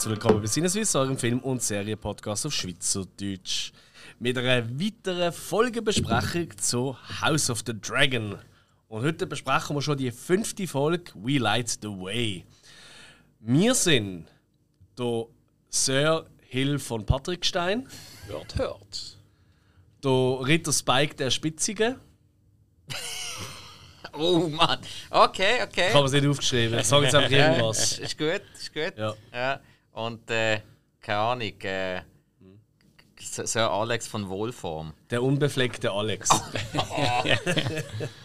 Herzlich willkommen bei Sinneswiss, eurem Film- und Serienpodcast auf Schweizerdeutsch. Mit einer weiteren Folgebesprechung zu House of the Dragon. Und heute besprechen wir schon die fünfte Folge We Light the Way. Wir sind der Sir Hill von Patrickstein, Hört, hört. der Ritter Spike der Spitzige. Oh Mann. Okay, okay. Ich habe es nicht aufgeschrieben, ich sage jetzt einfach Ja, irgendwas. Ist gut, ist gut. Ja. Und äh, keine Ahnung, äh, Sir Alex von Wohlform. Der unbefleckte Alex.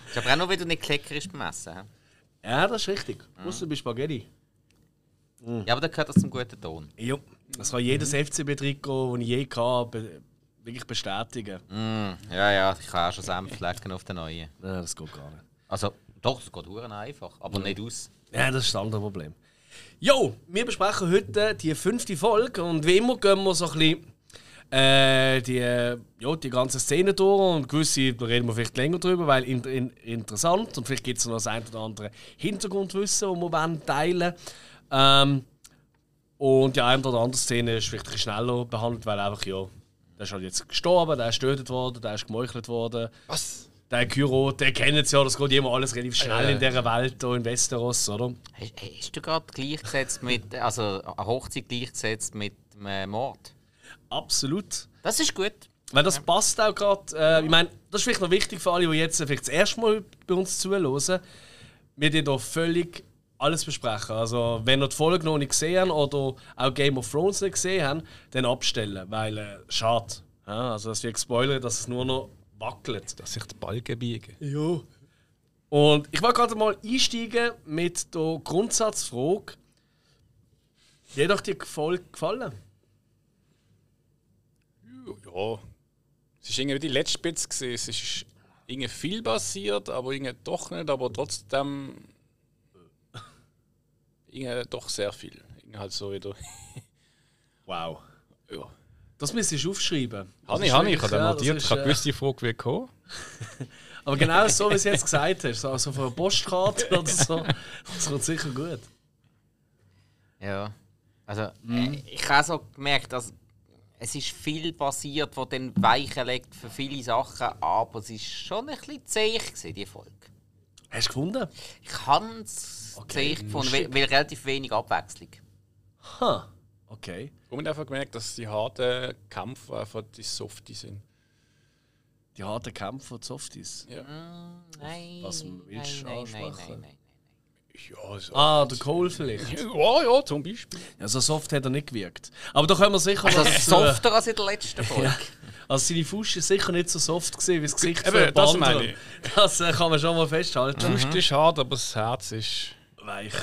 Ist aber auch nur, weil du nicht kleckerisch beim Essen. hä? Ja, das ist richtig. Außer bei Spaghetti. Ja, aber dann gehört das zum guten Ton. Ja, das kann jedes FCB-Trikot, das ich je hatte, be wirklich bestätigen. Mm, ja, ja, ich kann auch schon Senfflecken auf den neuen. Nein, das geht gar nicht. Also, doch, es geht einfach, aber nicht aus. Ja, das ist das andere Problem. Jo, wir besprechen heute die fünfte Folge und wie immer gehen wir so ein bisschen äh, die, ja, die ganze Szene durch und gewisse da reden wir vielleicht länger drüber, weil in, in, interessant und vielleicht gibt es noch das ein oder andere Hintergrundwissen, das wir teilen ähm, Und die eine oder andere Szene ist vielleicht ein schneller behandelt, weil einfach, ja, der ist halt jetzt gestorben, der ist getötet worden, der ist gemeuchelt worden. Was? Der Kyro, der kennt es ja, das geht immer alles relativ schnell Ja. in dieser Welt hier in Westeros, oder? Hast, hast du gerade gleichgesetzt mit, also eine Hochzeit gleichgesetzt mit einem Mord? Absolut. Das ist gut. Weil das passt auch gerade. Äh, ich meine, das ist vielleicht noch wichtig für alle, die jetzt vielleicht das erste Mal bei uns zuhören. Wir die hier völlig alles besprechen. Also, wenn ihr die Folge noch nicht gesehen habt oder auch Game of Thrones nicht gesehen habt, dann abstellen. Weil, äh, schade. Ja, also, es wird gespoilert, dass es nur noch wackelt. Dass sich die Balken biegen. Ja. Und ich wollte gerade mal einsteigen mit der Grundsatzfrage. Wie hat euch die Folge gefallen? Ja. Es war irgendwie die letzte Spitze. gewesen. Es ist irgendwie viel passiert, aber irgendwie doch nicht. Aber trotzdem. Irgendwie doch sehr viel. Irgendwie halt so wieder. Wow. Ja. Das müsstest du aufschreiben. Habe ist ich, habe notiert. Ich habe äh, gewusst, die Frage wird kommen. Aber genau so, wie du es jetzt gesagt hast, so also von einer Postkarte oder so, das kommt sicher gut. Ja. Also, äh, ich habe so gemerkt, dass es ist viel passiert, was dann Weichen legt für viele Sachen, aber es ist schon ein bisschen zäh gewesen, die Folge. Hast du gefunden? Ich habe es Okay, zäh gefunden, weil, weil relativ wenig Abwechslung. Ha, okay. Und einfach gemerkt, dass die harten Kämpfe einfach die Softie sind. Die harten Kämpfe von Softies. Ja. Nein, Was nein, willst du nein, nein, ansprechen? nein, nein. Ja, so. Ah, der Cole vielleicht. Ja, ja, zum Beispiel. Ja, so soft hat er nicht gewirkt. Aber da können wir sicher Also softer als in der letzten Folge. Also seine Faust ist sicher nicht so soft gewesen, wie das Gesicht Eben, von das meine anderen. Das äh, kann man schon mal festhalten. Die Brust ist hart, aber das Herz ist. Weich.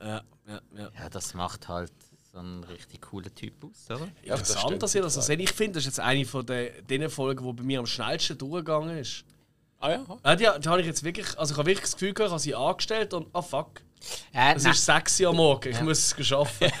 Ja, ja, ja. Ja, das macht halt so einen richtig coolen Typ aus, oder? Ja, das Interessant, stimmt. dass ihr das so seht. Ich finde, das ist jetzt eine von den, den Folgen, die bei mir am schnellsten durchgegangen ist. Ah ja? Ja, die, die habe ich jetzt wirklich, also ich habe wirklich das Gefühl, gehabt, ich habe sie angestellt und ah fuck, Äh, es nein. ist sexy am Morgen, ich muss es geschaffen.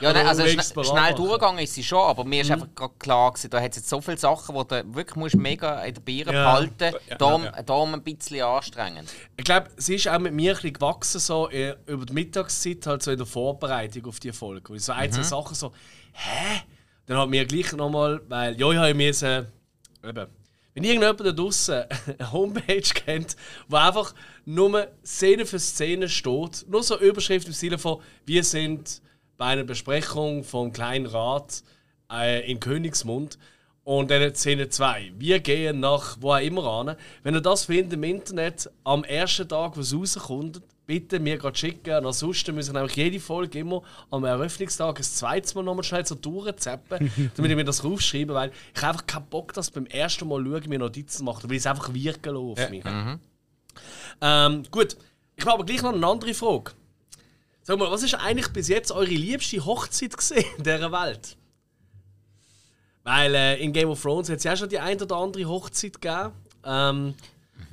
Ja, nein, also schn schnell durchgegangen ist sie schon, aber mir ist Mhm. einfach gerade klar gewesen, da hat es jetzt so viele Sachen, die du wirklich musst mega in der Biere Ja. behalten Ja, darum, ja. darum ein bisschen anstrengend. Ich glaube, sie ist auch mit mir ein bisschen gewachsen, so äh, über die Mittagszeit, halt so in der Vorbereitung auf die Folge. Wo ich so ein, zwei Sachen so, hä? Dann hat mir gleich nochmal, weil, ja, ich habe mir so, eben, wenn irgendjemand da draußen eine Homepage kennt, wo einfach nur Szene für Szene steht, nur so Überschrift im Sinne von, wir sind bei einer Besprechung vom kleinen Rat äh, in Königsmund und dann Szene 2. Wir gehen nach wo auch immer an. Wenn ihr das findet im Internet am ersten Tag, wo es rauskommt, bitte mir gerade schicken. Und ansonsten müssen wir nämlich jede Folge immer am Eröffnungstag ein zweites Mal nochmal schnell so durchzappen, damit ich mir das raufschreibe, weil ich einfach keinen Bock, dass beim ersten Mal schauen, mir Notizen macht, weil es einfach wirken lassen auf mich. Ähm, gut, ich habe aber gleich noch eine andere Frage. Sag mal, was ist eigentlich bis jetzt eure liebste Hochzeit gesehen in dieser Welt? Weil äh, in Game of Thrones hat es ja schon die ein oder andere Hochzeit gegeben. Ähm,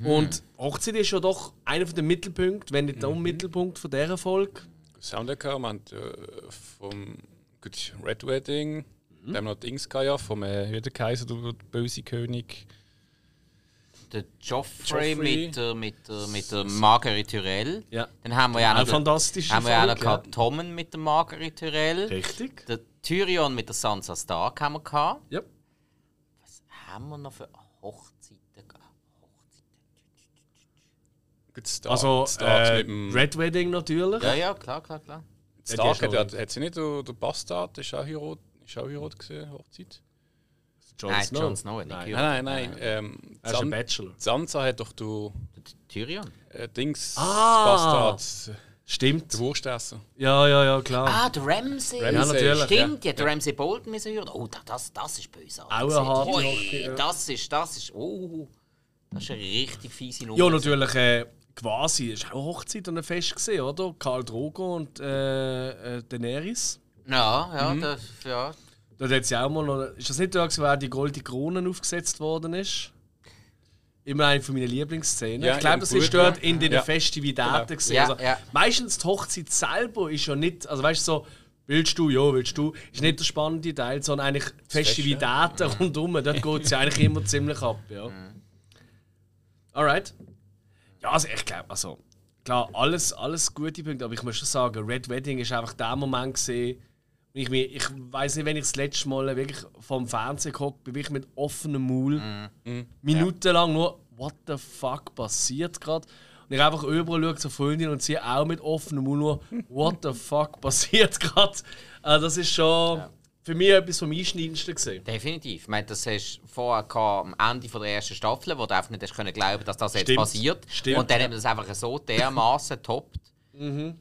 Und Hochzeit ist ja doch einer der Mittelpunkte, wenn nicht der Mittelpunkt von dieser Folge. Soundtrack haben wir haben, äh, vom gut, Red Wedding, dann haben wir noch Dings ja, vom äh, der Kaiser, der, der böse König. der Joffrey, Joffrey. mit der, mit der, mit der Marguerite Tyrell. Ja. Dann haben wir ja Auch noch, haben wir ja noch Folge, ja. Tommen mit der Marguerite Tyrell. Richtig. Der Tyrion mit der Sansa Stark haben wir gehabt. Ja. Haben wir noch für Hochzeiten gehabt? Gut, Stark, Also, Stark äh, Red Wedding natürlich. Ja, ja, klar, klar, klar. Stark Ja, hat, hat sie nicht der, der Bastard, ist auch Heirat, ist auch Heirat gesehen, Hochzeit? Jon Nein, Snow. Jon Snow Nein. Nein, nein, nein. Ähm, Er ist ein Bachelor. Sansa hat doch du Tyrion. äh, Dings Ah. Bastard, Stimmt. der Wurstesser. Ja, ja, ja, klar. Ah, der Ramsay. Ramsay, Ja, natürlich. Stimmt, ja, der Ramsay Bolton müssen hören. Oh, da- das, das ist böse. Auch Hochzeit, ja. Das ist, das ist, oh, das ist eine richtig fiese Nummer. Ja, natürlich äh, quasi. Es war auch eine Hochzeit und ein Fest, gewesen, oder? Karl Drogo und äh, äh, Daenerys. Ja, ja, Mhm. das, ja. Da hat sie auch mal noch. Ist das nicht da, gewesen, wo auch die goldene Krone aufgesetzt worden ist? Immer eine von meinen Lieblingsszenen. Ja, ich glaube, das ist dort in den Ja. Festivitäten. Genau. gewesen. Ja, also, ja. Meistens die Hochzeit selber ist ja nicht. Also, weißt du, so. Willst du, ja, willst du, ist nicht der spannende Teil, sondern eigentlich die Fest, Festivitäten rundum. Dort geht es ja eigentlich immer ziemlich ab. Ja. Alright. Ja, also ich glaube, also klar, alles, alles gute Punkte, aber ich muss schon sagen, Red Wedding ist einfach der Moment gesehen. Ich, mir- ich weiß nicht, wenn ich das letzte Mal wirklich vom Fernsehen gehockt bin, wirklich mit offenem Maul, minutenlang nur, what the fuck passiert gerade? Und ich einfach überall schaue zur Freundin und sie auch mit offenem Maul nur, what the fuck passiert gerade? Also das ist schon für mich etwas vom Einschneidendsten gesehen. Definitiv. Ich meine, das hast du vorher gehabt, am Ende von der ersten Staffel, wo du einfach nicht hast können glauben, dass das jetzt Stimmt. passiert. Stimmt, Und dann ja. haben wir das einfach so dermaßen toppt. Mhm.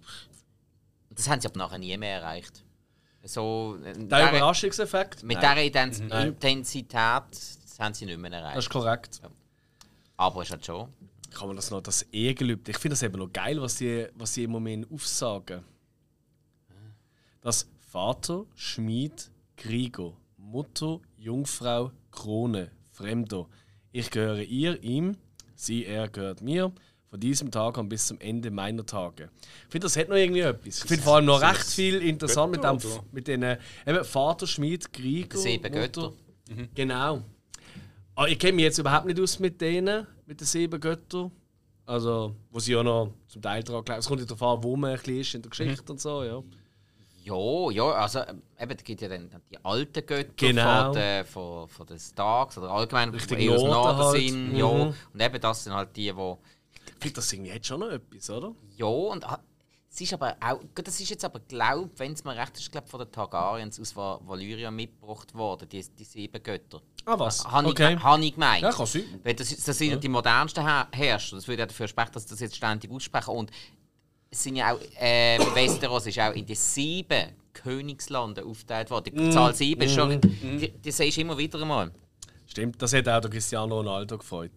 Das haben sie aber nachher nie mehr erreicht. So, äh, Der Überraschungseffekt? mit Nein. dieser Ident Nein. Intensität das haben sie nicht mehr erreicht. Das ist korrekt. aber es ist halt schon. kann man das noch, das Ehegelübde. Ich finde das eben noch geil, was sie, was sie im Moment aufsagen. Das Vater, Schmied, Krieger, Mutter, Jungfrau, Krone, Fremder. Ich gehöre ihr, ihm, sie, er gehört mir. Von diesem Tag an bis zum Ende meiner Tage. Ich finde, das hat noch irgendwie etwas. Ich finde vor allem noch recht viel interessant mit, dem, oder? mit den eben Vater, Schmied, Krieger, Sieben Mutter. Götter. Genau. Aber ich kenne mich jetzt überhaupt nicht aus mit denen, mit den sieben Göttern. Also, wo sie ja noch zum Teil daran glauben. Es kommt ja darauf an, wo man ein bisschen ist in der Geschichte und so, ja. Ja, ja, also ähm, eben, es gibt ja dann die alten Götter Genau. von, den, von, von den Starks oder allgemein Richtig die Norden halt. sind. Ja. Mhm. Und eben das sind halt die, die Ich finde, das irgendwie hat schon noch etwas, oder? Ja, und ah, es ist aber auch, das ist jetzt aber glaubt, wenn es mir recht ist, glaub, von den Targaryens aus Va- Valyria mitgebracht worden, die, die sieben Götter. Ah, was? Habe ich, okay. hab ich gemeint. Ja, kann sein. Weil das, das sind ja. die modernsten Her Herrscher. Das würde ja dafür sprechen, dass sie das jetzt ständig aussprechen. Und sind ja auch, äh, Westeros ist auch in die sieben Königslande aufgeteilt worden. Die Zahl sieben ist schon, die, die siehst du immer wieder einmal. Stimmt, das hat auch der Cristiano Ronaldo gefreut.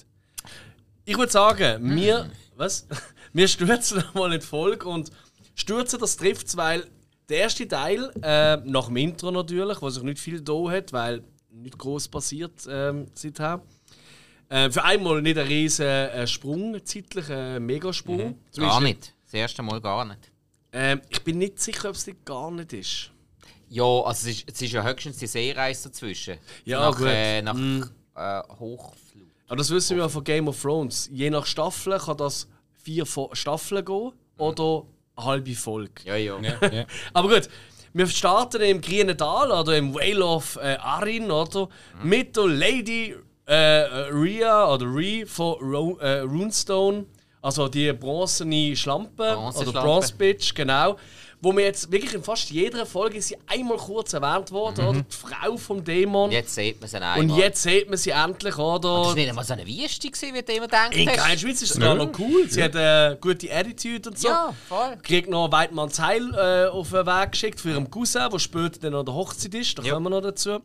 Ich würde sagen, wir, was? wir stürzen mal in die Folge und stürzen das trifft weil der erste Teil, äh, nach dem Intro natürlich, wo sich nicht viel da hat, weil nicht groß passiert ähm, seither. Äh, für einmal nicht ein riesen äh, Sprung, zeitlich ein Megasprung. Zumindest Gar nicht. Das erste Mal gar nicht. Ähm, ich bin nicht sicher, ob es nicht gar nicht ist. Ja, also es ist, es ist ja höchstens die Seereise dazwischen. Ja, nach, gut. Äh, nach äh, Hochflut. Aber das wissen wir ja von Game of Thrones. Je nach Staffel kann das vier Staffeln gehen oder eine halbe Folge. Ja, ja. Ja, ja. Aber gut, wir starten im Grünen Tal oder im Vale of äh, Arin, oder? Mit der Lady äh, äh, Rhea oder Rhea von Ro äh, Runestone. Also die bronzene Schlampe oder Bronzeschlampe. Bronze Bitch, genau. Wo wir jetzt wirklich in fast jeder Folge sie einmal kurz erwähnt worden, oder? Die Frau vom Dämon. Jetzt sieht man sie Und einmal. jetzt sieht man sie endlich, oder? Das war nicht einmal so eine Wüste, gewesen, wie du immer denkst. In keiner Schweiz ist es sogar noch cool. Sie hat eine gute Attitude und so. Ja, voll. Kriegt noch Weidmanns Heil äh, auf den Weg geschickt für ihren Cousin, der später dann an der Hochzeit ist. Da Ja. kommen wir noch dazu.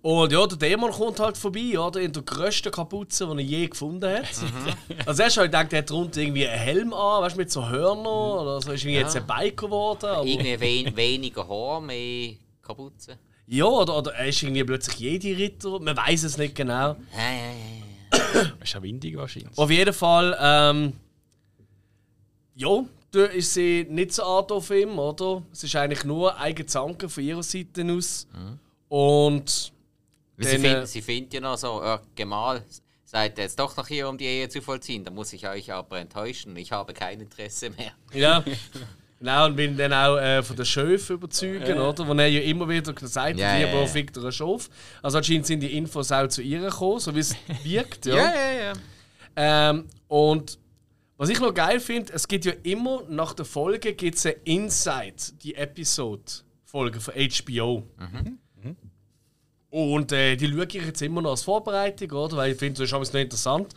Und ja, der Dämon kommt halt vorbei, oder? In der grössten Kapuze, die er je gefunden hat. Mhm. Also erst habe ich gedacht, er hat drunter irgendwie einen Helm an, weißt du, mit so Hörnern. Oder so ist irgendwie jetzt ein Biker geworden. Aber Irgendwie wen, weniger Haar, mehr Kapuze. ja, oder, oder er ist irgendwie plötzlich jede Ritter. Man weiß es nicht genau. Ja, ja, ja. Ist ja windig wahrscheinlich. Auf jeden Fall, ähm, ja, da ist sie nicht so hart auf ihm, oder? Es ist eigentlich nur ein Zanken von ihrer Seite aus. Und Weil Sie, Dann, äh, sie findet ja noch so, äh, Gemahl, seid ihr jetzt doch noch hier, um die Ehe zu vollziehen. Da muss ich euch aber enttäuschen. Ich habe kein Interesse mehr. Ja. Genau, und will dann auch äh, von den Schöfen überzeugen, oder? Wo er ja immer wieder gesagt hat, Ja, ja, ja, ja, ja. fickt er einen Schof. Also anscheinend sind die Infos auch zu ihr gekommen, so wie es wirkt, ja. ja, ja. Ähm, und was ich noch geil finde, es gibt ja immer nach der Folge gibt's eine Inside, die Episode-Folge von HBO. Und äh, die schaue ich jetzt immer noch als Vorbereitung, oder? Weil ich finde, das ist alles noch interessant.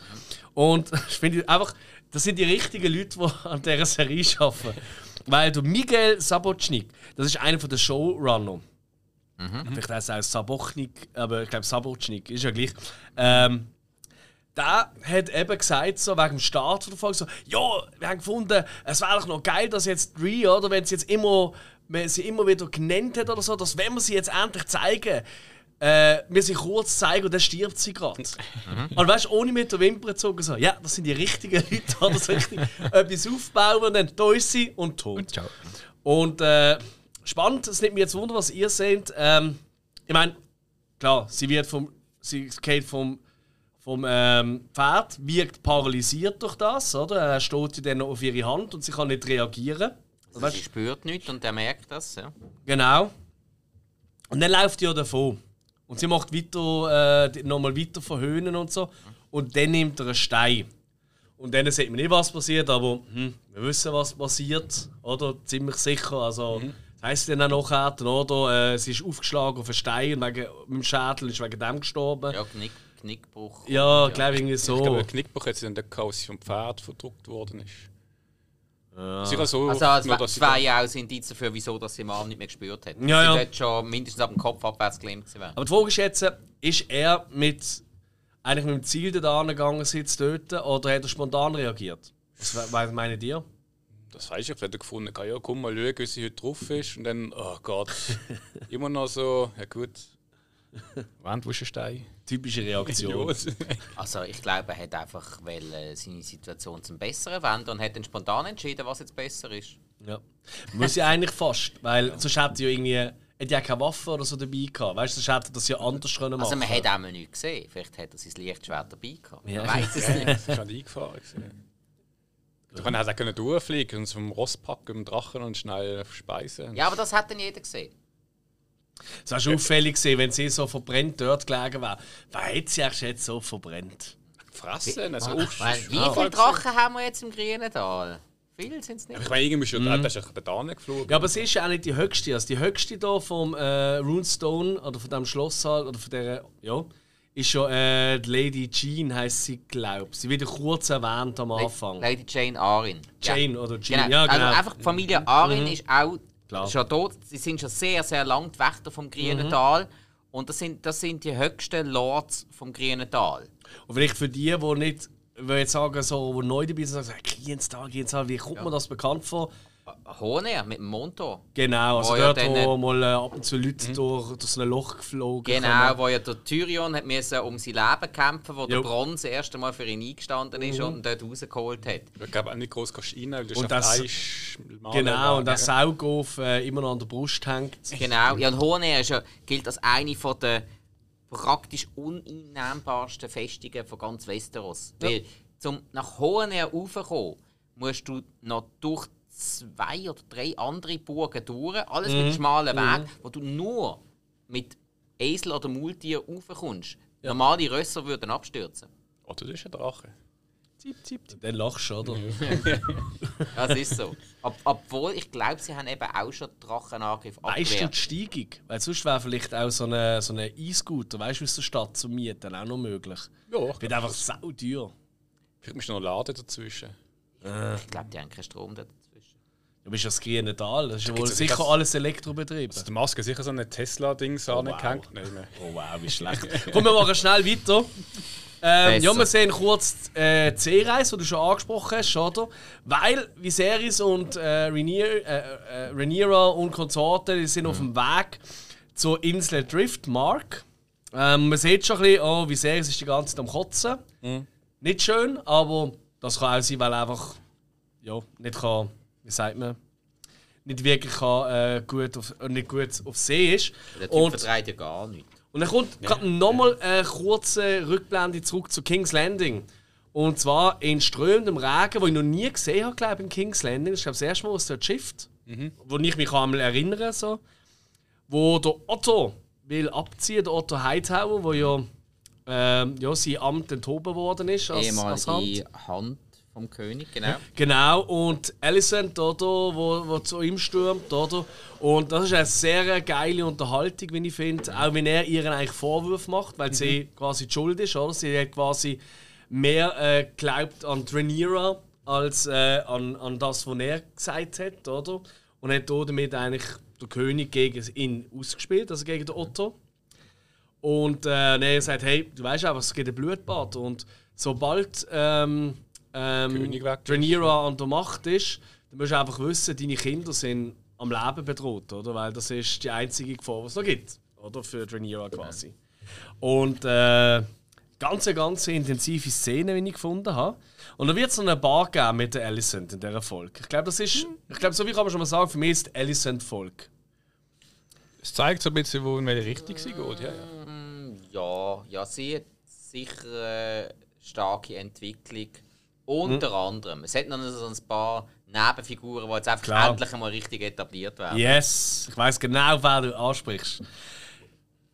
Und ich finde einfach, das sind die richtigen Leute, die an dieser Serie arbeiten. Weil du Miguel Sabochnik, das ist einer der Showrunner. Vielleicht heißt er auch Sabochnik, aber ich glaube Sabochnik, ist ja gleich. Ähm, der hat eben gesagt, so wegen dem Start der Folge, so, ja, wir haben gefunden, es wäre doch noch geil, dass jetzt Dre, oder, wenn sie jetzt immer, wenn sie immer wieder genannt hat oder so, dass wenn wir sie jetzt endlich zeigen, äh, wir sie kurz zeigen und dann stirbt sie gerade. Und weißt du, ohne mit der Wimper zu zucken, so, ja, das sind die richtigen Leute, oder so richtig etwas aufbauen und dann da ist sie und tot. Und ciao. Und äh, spannend, es nimmt mich jetzt Wunder, was ihr seht. Ähm, ich meine, klar, sie wird vom, sie geht vom, vom ähm, Pferd, wirkt paralysiert durch das, oder? Er steht ja dann auf ihre Hand und sie kann nicht reagieren. Also sie spürt nichts und er merkt das. Ja. Genau. Und dann läuft die ja davon. Und sie macht weiter, äh, nochmal weiter verhöhnen und so. Und dann nimmt er einen Stein. Und dann sieht man nicht, was passiert, aber hm, wir wissen, was passiert, oder? Ziemlich sicher. Also, das heisst dann auch nachher, oder? Äh, sie ist aufgeschlagen auf einen Stein und wegen, mit dem Schädel ist wegen dem gestorben. Ja, Knick, Knickbruch. Ja, glaube irgendwie Ich glaube, so. der Knickbruch hat sie dann gehabt, als sie vom Pferd verdruckt worden ist. Sicher so, Also, es nur, zwei ja auch ein Indiz dafür, wieso dass sie im Arm nicht mehr gespürt hat. Ja, ja. Sie dort schon mindestens ab dem Kopf abwärts gelähmt. Aber die Frage ist jetzt, ist er mit, eigentlich mit dem Ziel da angegangen, sie zu töten, oder hat er spontan reagiert? Was, was meint ihr? Das weiß ich, vielleicht hat er gefunden, ja, komm mal schauen, wie sie heute drauf ist. Und dann, oh Gott, immer noch so, ja gut. Wand, wo ist ein Stein? Typische Reaktion. Ja. Also ich glaube, er hat einfach weil, äh, seine Situation zum Besseren wenden und hat dann spontan entschieden, was jetzt besser ist. Ja. Muss ja eigentlich fast, weil sonst hätte er ja irgendwie hätte ja keine Waffe oder so dabei gehabt. Weißt du, sonst hätte er das ja anders können machen Also man hat auch mal nichts gesehen. Vielleicht hat er sein Lichtschwert dabei gehabt. Ja. Man weiß es nicht. Das ist schon eingefahren. gewesen. Du kannst auch durchfliegen und vom Ross packen, im Drachen und schnell speisen. Ja, aber das hat dann jeder gesehen. Es war schon auffällig gewesen, wenn sie so verbrennt dort gelegen wäre. Wer hätte sie eigentlich jetzt so verbrennt? Fressen, also Ich meine, wie Ah, viele Drachen haben wir jetzt im Grünen Tal? Viele sind es nicht. Ich meine, irgendwie ist ja, das ist ja da geflogen. Ja, aber sie ist ja auch nicht die höchste. Also die höchste hier vom äh, Runestone oder von dem Schlosssaal oder von der, ja, ist ja äh, die Lady Jean heißt sie, glaube Sie wird ja kurz erwähnt am Anfang. Lady Jane Arin. Jane oder Jean, Genau. ja genau. Also einfach die Familie Arin ist auch Klar. schon dort. Sie sind schon sehr, sehr lang die Wächter vom Grünen Tal. Und das sind, das sind die höchsten Lords vom Grünen Tal. Und vielleicht für die, die nicht, will jetzt sagen, so, wo neu dabei sind, sagen, Klientstal, Klientstal, wie kommt mir das bekannt vor? Hohner mit dem Monto. Genau, also Wo ja dort, dann, wo mal äh, ab und zu Leute durch, durch so ein Loch geflogen Genau, kommen. wo ja der Tyrion hat müssen um sein Leben kämpfen wo der Jo. Bronze das erste Mal für ihn eingestanden ist und ihn dort rausgeholt hat. Ich glaube auch nicht groß kannst rein, weil du Und und das- das Genau, und der Saugof äh, immer noch an der Brust hängt. Genau, ja, und Hohner ja, gilt als eine von der praktisch uneinnehmbarsten Festungen von ganz Westeros. Weil zum nach Hohner raufkommen, musst du noch durch zwei oder drei andere Burgen durch, alles mit schmalen Weg, wo du nur mit Esel oder Maultier raufkommst. Normale Rösser würden abstürzen. Oder das ist ein Drache. Dann lachst du, oder? Ja, Das ist so. Ob, obwohl, ich glaube, sie haben eben auch schon Drachenangriff Weißt du abgewehrt. die Steigung? Weil sonst wäre vielleicht auch so eine, so eine E-Scooter, weißt du, aus der Stadt zu mieten auch noch möglich. Ja, ich Wird einfach sau teuer. Vielleicht musst du noch laden dazwischen. Ich glaube, die haben keinen Strom dazwischen. Du bist ja das grüne Tal, das ist ja wohl sicher das- alles Elektrobetrieben. Also der Maske sicher so ein Tesla-Dings wow. angehängt. Mehr. Oh wow, wie schlecht. Komm, wir machen schnell weiter. Ähm, ja, wir sehen kurz äh, die C-Reise, die du schon angesprochen hast, oder? Weil Viserys und äh, Rhaenyra, äh, äh, Rhaenyra und Konsorten die sind auf dem Weg zur Insel Driftmark. Ähm, man sieht schon ein bisschen, oh, Viserys ist die ganze Zeit am Kotzen. Nicht schön, aber das kann auch sein, weil er einfach ja, nicht kann, wie sagt man, nicht wirklich kann, äh, gut auf, äh, nicht gut auf See ist. Der Typ Und vertreibt ja gar nichts. Und dann kommt gerade nochmal eine kurze Rückblende zurück zu King's Landing. Und zwar in strömendem Regen, wo ich noch nie gesehen habe, glaube ich, in King's Landing. Das ist glaube ich, das erste Mal, was dort schifft. Wo ich mich einmal erinnere so. Wo der Otto will abziehen, der Otto Hightower, wo ja, ähm, ja sein Amt enthoben worden ist als, als Hand. Ehemalige Hand vom König, genau. Genau, und Alicent, oder, wo, wo zu ihm stürmt, oder? Und das ist eine sehr geile Unterhaltung, wie ich finde. Auch wenn er ihr eigentlich Vorwürfe macht, weil sie quasi die Schuld ist, oder? Sie hat quasi mehr äh, glaubt an Rhaenyra als äh, an, an das, was er gesagt hat, oder? Und hat damit eigentlich den König gegen ihn ausgespielt, also gegen den Otto. Und äh, er sagt, hey, du weißt auch, es gibt ein Blutbad. Und sobald ähm, ähm. Rhaenyra an der Macht ist, dann musst du einfach wissen, deine Kinder sind am Leben bedroht, oder? Weil das ist die einzige Gefahr, die es noch gibt, oder? Für Rhaenyra quasi. Und äh, ganz, ganz intensive Szene, wie ich gefunden habe. Und dann wird es noch eine Bar geben mit der Alicent in dieser Folge. Ich glaube, das ist, ich glaube, so wie kann man schon mal sagen, für mich ist die Alicent-Folge. Es zeigt so ein bisschen, wo in welche Richtung sie geht. Ja, ja. Ja, ja, sie hat sicher eine starke Entwicklung. Unter anderem. Es hat noch so ein paar Nebenfiguren, die jetzt einfach Klar. endlich einmal richtig etabliert werden. Yes, ich weiß genau, wer du ansprichst.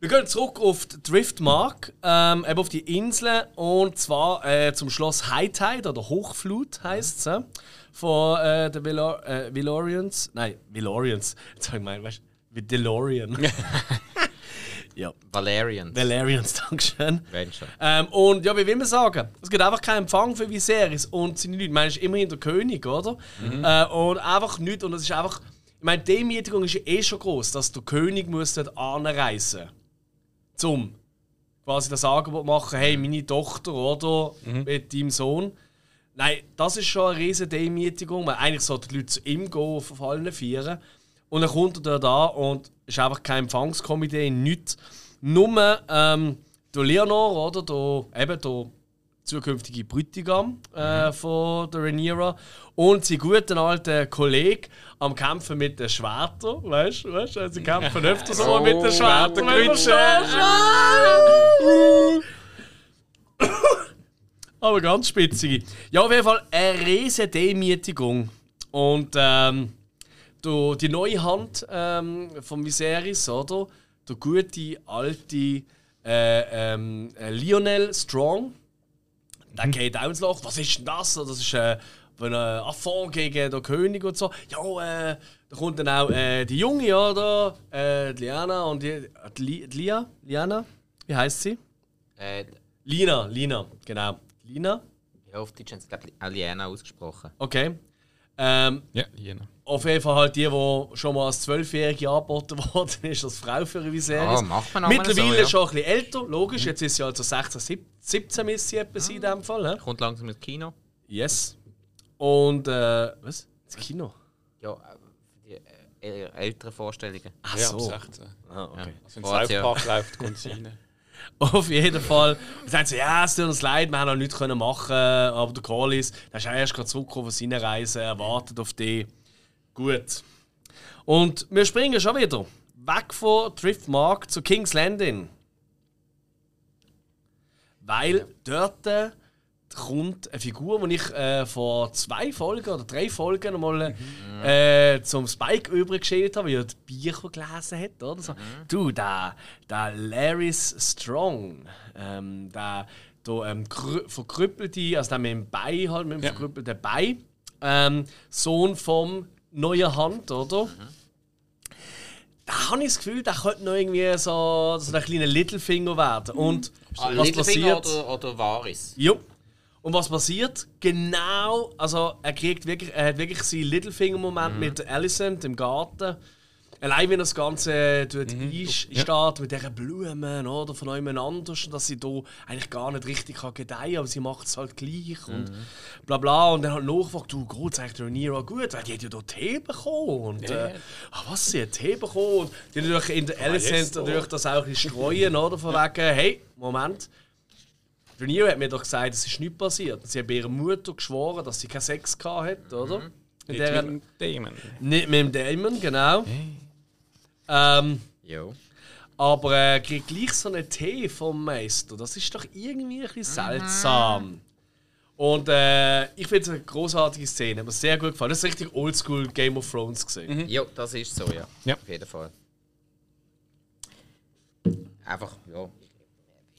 Wir gehen zurück auf die Driftmark, ähm, eben auf die Insel und zwar äh, zum Schloss High Tide oder Hochflut heißt es, äh, von äh, den Velo äh, Velorians. Nein, Velorians. Jetzt habe ich gemeint, weißt du, DeLorean. ja, Valerian. Valerians, Dankeschön. Ähm, und ja, wie will man sagen? Es gibt einfach keinen Empfang für Viserys und seine Leute. Ich meine, es ist immerhin der König, oder? Äh, und einfach nichts. Und es ist einfach. Ich meine, die Demütigung ist ja eh schon groß, dass der König muss dort anreisen zum quasi das Angebot machen, hey, meine Tochter, oder? Mit deinem Sohn. Nein, das ist schon eine riesige Demütigung, weil eigentlich sollten die Leute zu ihm gehen, auf allen Vieren. Und dann kommt er da und es ist einfach kein Empfangskomitee, nichts. Nur ähm, der Leonor, oder? Der, eben der zukünftige Bräutigam äh, von der Rhaenyra und sein guter alter Kollege am Kämpfen mit den Schwertern, weißt du? Weißt, du, sie kämpfen öfter so mal mit den Schwertern. man schaut. Aber ganz spitzige. Ja, auf jeden Fall eine riesige Demütigung. Und ähm, du, die neue Hand ähm, von Viserys, oder? Der gute alte äh, ähm, äh, Lionel Strong, der geht auch ins Loch. Was ist denn das? Das ist äh, ein Affront gegen den König und so. Ja, äh, da kommt dann auch äh, die Junge, oder? Äh, die Liana und die, äh, die, Li- die Lia? Liana? Wie heißt sie? Äh, Lina, Lina, genau. Lina? ja, auf Deutsch haben sie, glaube ich, Aliena ausgesprochen. Okay. Ähm, Ja, Jena. Auf jeden Fall halt die, die schon mal als Zwölfjährige angeboten worden ist, als Frau für eine Viserys. Ja, macht man Mittlerweile so, ja. schon ein bisschen älter, logisch. Jetzt ist sie also 16, 17, 17 müsste sie etwa sein in dem Fall. He? Kommt langsam ins Kino. Yes. Und, äh, was? Das Kino? Ja, äh, die äh, älteren Vorstellungen. Ach Ja, so. ab 16. Ah, okay. Also wenn ja. Park läuft, kommt sie rein. Auf jeden Fall. Und sagt sie, ja, es tut uns leid, wir haben noch nichts können machen aber der Corlys, der ist ja erst gerade zurückgekommen von seiner Reise, er wartet auf dich. Gut. Und wir springen schon wieder weg von Driftmark zu King's Landing. Weil dort äh, kommt eine Figur, die ich äh, vor zwei Folgen oder drei Folgen mal äh, zum Spike übrig geschält habe, weil er die Bücher gelesen hat. Oder? So, Du, der, der Larrys Strong, ähm, der, der ähm, krü- verkrüppelte, also der mit dem Bein, halt, mit dem Ja. verkrüppelten Bein, ähm, Sohn vom neuen Hand, oder? Da habe ich das Gefühl, der könnte noch irgendwie so, so ein kleiner Littlefinger werden. Und Ah, was passiert? oder, oder Varys? Ja. Und was passiert? Genau, also er kriegt wirklich, er hat wirklich seinen Littlefinger-Moment mit Alicent im Garten. Allein wenn das Ganze tut einstartet mit diesen Blumen oder von jemand anders, dass sie da eigentlich gar nicht richtig kann gedeihen aber sie macht es halt gleich und bla bla. Und dann halt nachgefragt, du, gut, sagt Rhaenyra gut, weil die hat ja da Tee bekommen. Und, äh, ah, was, sie hat Tee bekommen? Und die natürlich in der Alicent jetzt natürlich das auch ein bisschen streuen, oder? Von wegen, hey, Moment, Rhaenyra hat mir doch gesagt, es ist nichts passiert. Sie hat bei ihrer Mutter geschworen, dass sie keinen Sex gehabt hat, oder? In Nicht der- mit dem Damon. nicht mit dem Damon, genau. Ähm, Jo. Aber äh, kriegt gleich so einen Tee vom Meister. Das ist doch irgendwie ein bisschen seltsam. Und äh, ich finde es eine großartige Szene. Hat mir sehr gut gefallen. Das ist richtig oldschool Game of Thrones gesehen. Ja, das ist so, ja. Ja. Auf jeden Fall. Einfach, ja.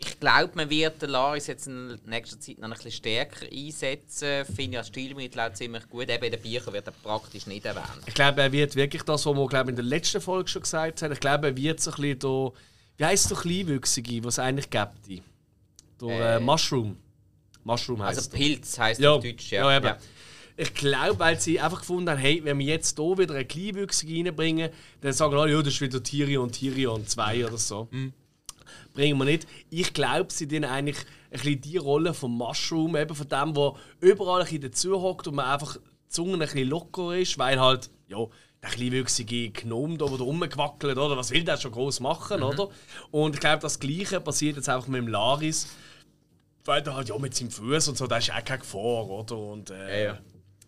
Ich glaube, man wird den Laris jetzt in nächster Zeit noch ein bisschen stärker einsetzen. Finde ich als Stilmittel auch ziemlich gut. Eben in den Büchern wird er praktisch nicht erwähnt. Ich glaube, er wird wirklich das, was wir glaube in der letzten Folge schon gesagt haben. Ich glaube, er wird so ein bisschen da. Wie heisst der Kleinwüchsige, was es eigentlich gibt? Der äh, Äh. Mushroom. Mushroom heisst Also. Pilz heisst Ja, auf Deutsch, ja. ja, eben. Ich glaube, weil sie einfach gefunden haben, hey, wenn wir jetzt hier wieder einen Kleinwüchsigen reinbringen, dann sagen alle, ja, das ist wieder Tyrion, Tyrion 2 oder so. Bringen wir nicht. Ich glaube, sie denen eigentlich ein bisschen die Rolle vom Mushroom, eben von dem, der überall ein bisschen dazu hockt und man einfach die Zunge ein bisschen locker ist, weil halt, ja, der kleinwüchsige Gnome da, der da rumgewackelt, oder? Was will der schon groß machen, oder? Und ich glaube, das Gleiche passiert jetzt einfach mit dem Laris weil er halt ja mit seinem Fuß und so, da ist auch keine Gefahr, oder? Und äh, Ja, ja.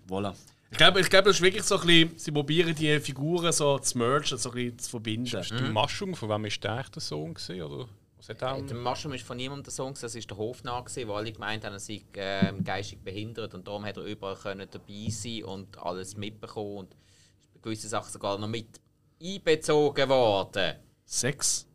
voilà. Ich glaube, ich glaube, das ist wirklich so ein bisschen, sie probieren die Figuren so zu mergen, so ein bisschen zu verbinden. Der Mushroom, von wem ist der eigentlich der Sohn gewesen, oder? Was hat er? Der Mushroom ist von niemandem der Sohn, das war der Hofnarr, wo alle gemeint haben, er sei ähm, geistig behindert und darum hat er überall können dabei sein und alles mitbekommen und ist bei gewissen Sachen sogar noch mit einbezogen worden. Sex?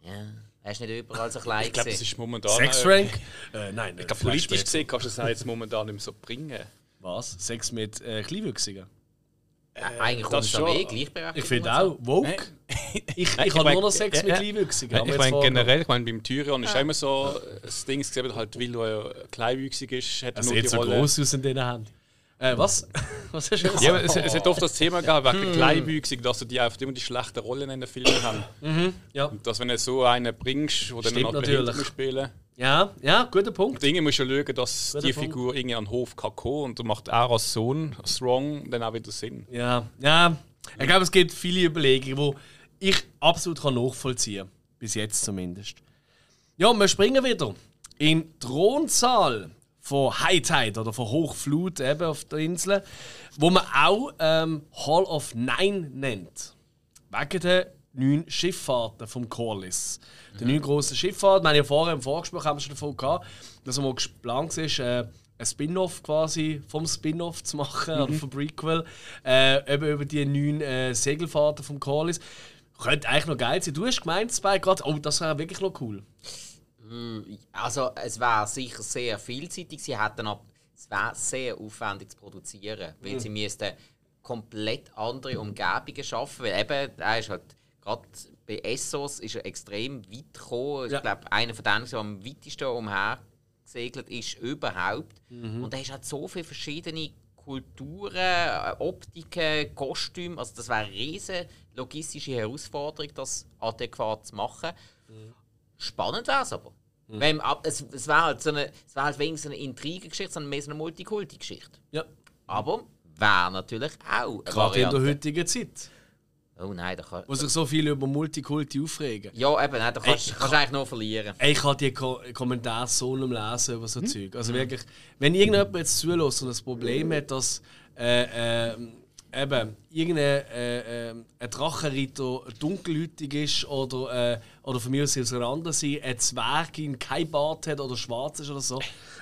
Ja. Er ist nicht überall so klein Ich glaube, gewesen. ist momentan. Äh, Frank? Äh, nein, Ich glaube, politisch gesehen kannst du das auch jetzt momentan nicht mehr so bringen. Was? Sex mit äh, Kleinwüchsigen? Äh, Eigentlich das kommt es schon. eh gleichberechtigt. Ich finde auch, woke. Ich, ich ich habe nur noch Sex mit. Kleinwüchsigen. Ich meine generell, ich meine beim Tyrion ist immer so das Ding gesehen, halt, weil er ja kleinwüchsig ist, hat er Er nur sieht die so Rolle. groß aus in den Händen. Äh, was? was hast du gesagt? Ja, es, es hat oft das Thema gehabt, wegen kleinwüchsig, dass sie die einfach immer die schlechten Rollen in den Filmen haben. ja. Und dass wenn du so einen bringst, der dann noch natürlich. behindert muss spielen ja, ja, guter Punkt. Dinge musst du ja schauen, dass Guter die Punkt. Figur irgendwie an den Hof kann kommen und da macht er als Sohn strong dann auch wieder Sinn. Ja, ja. Ich glaube, es gibt viele Überlegungen, die ich absolut kann nachvollziehen kann. Bis jetzt zumindest. Ja, wir springen wieder in Thronsaal von High Tide oder von Hochflut eben auf der Insel, wo man auch ähm, Hall of Nine nennt. Wegen der neun Schifffahrten vom Corliss. Die neun grossen Schifffahrten. Wir haben ja vorher im Vorgespräch haben wir schon davon gehabt, dass man geplant ist, äh, ein Spin-off quasi vom Spin-off zu machen, oder vom Prequel, äh, eben über die neun äh, Segelfahrten vom Corliss. Könnte eigentlich noch geil sein. Du hast gemeint, Spike, gerade, oh, das wäre wirklich noch cool. Also es wäre sicher sehr vielseitig. Sie hätten aber es wäre sehr aufwendig zu produzieren, weil sie müssten komplett andere Umgebungen schaffen, weil eben er ist halt gerade bei Essos ist er extrem weit gekommen. Ja. Ich glaube einer von denen, der am weitesten umher gesegelt ist überhaupt. Und er hat so viele verschiedene Kulturen, äh, Optiken, Kostüme. Also das wäre eine riesige logistische Herausforderung, das adäquat zu machen. Spannend wäre es aber. Wenn, ab- es es wäre halt, so eine, es wär halt weniger so eine Intrigengeschichte, sondern mehr so eine Multikulti-Geschichte. Ja. Aber wäre natürlich auch Gerade in der Variante. heutigen Zeit, Oh nein, da kann... wo sich so viel über Multikulti aufregen. Ja, eben, nein, da kannst du eigentlich nur verlieren. Ey, Ich habe die Ko Kommentare so am Lesen über so Hm? Zeug. Also wirklich, wenn irgendjemand jetzt zulässt und das Problem hat, dass äh, äh, eben irgendein äh, äh, ein Drachenritter dunkelhütig ist oder, äh, oder von mir aus einer anderen Seite ein Zwergin kein Bart hat oder schwarz ist oder so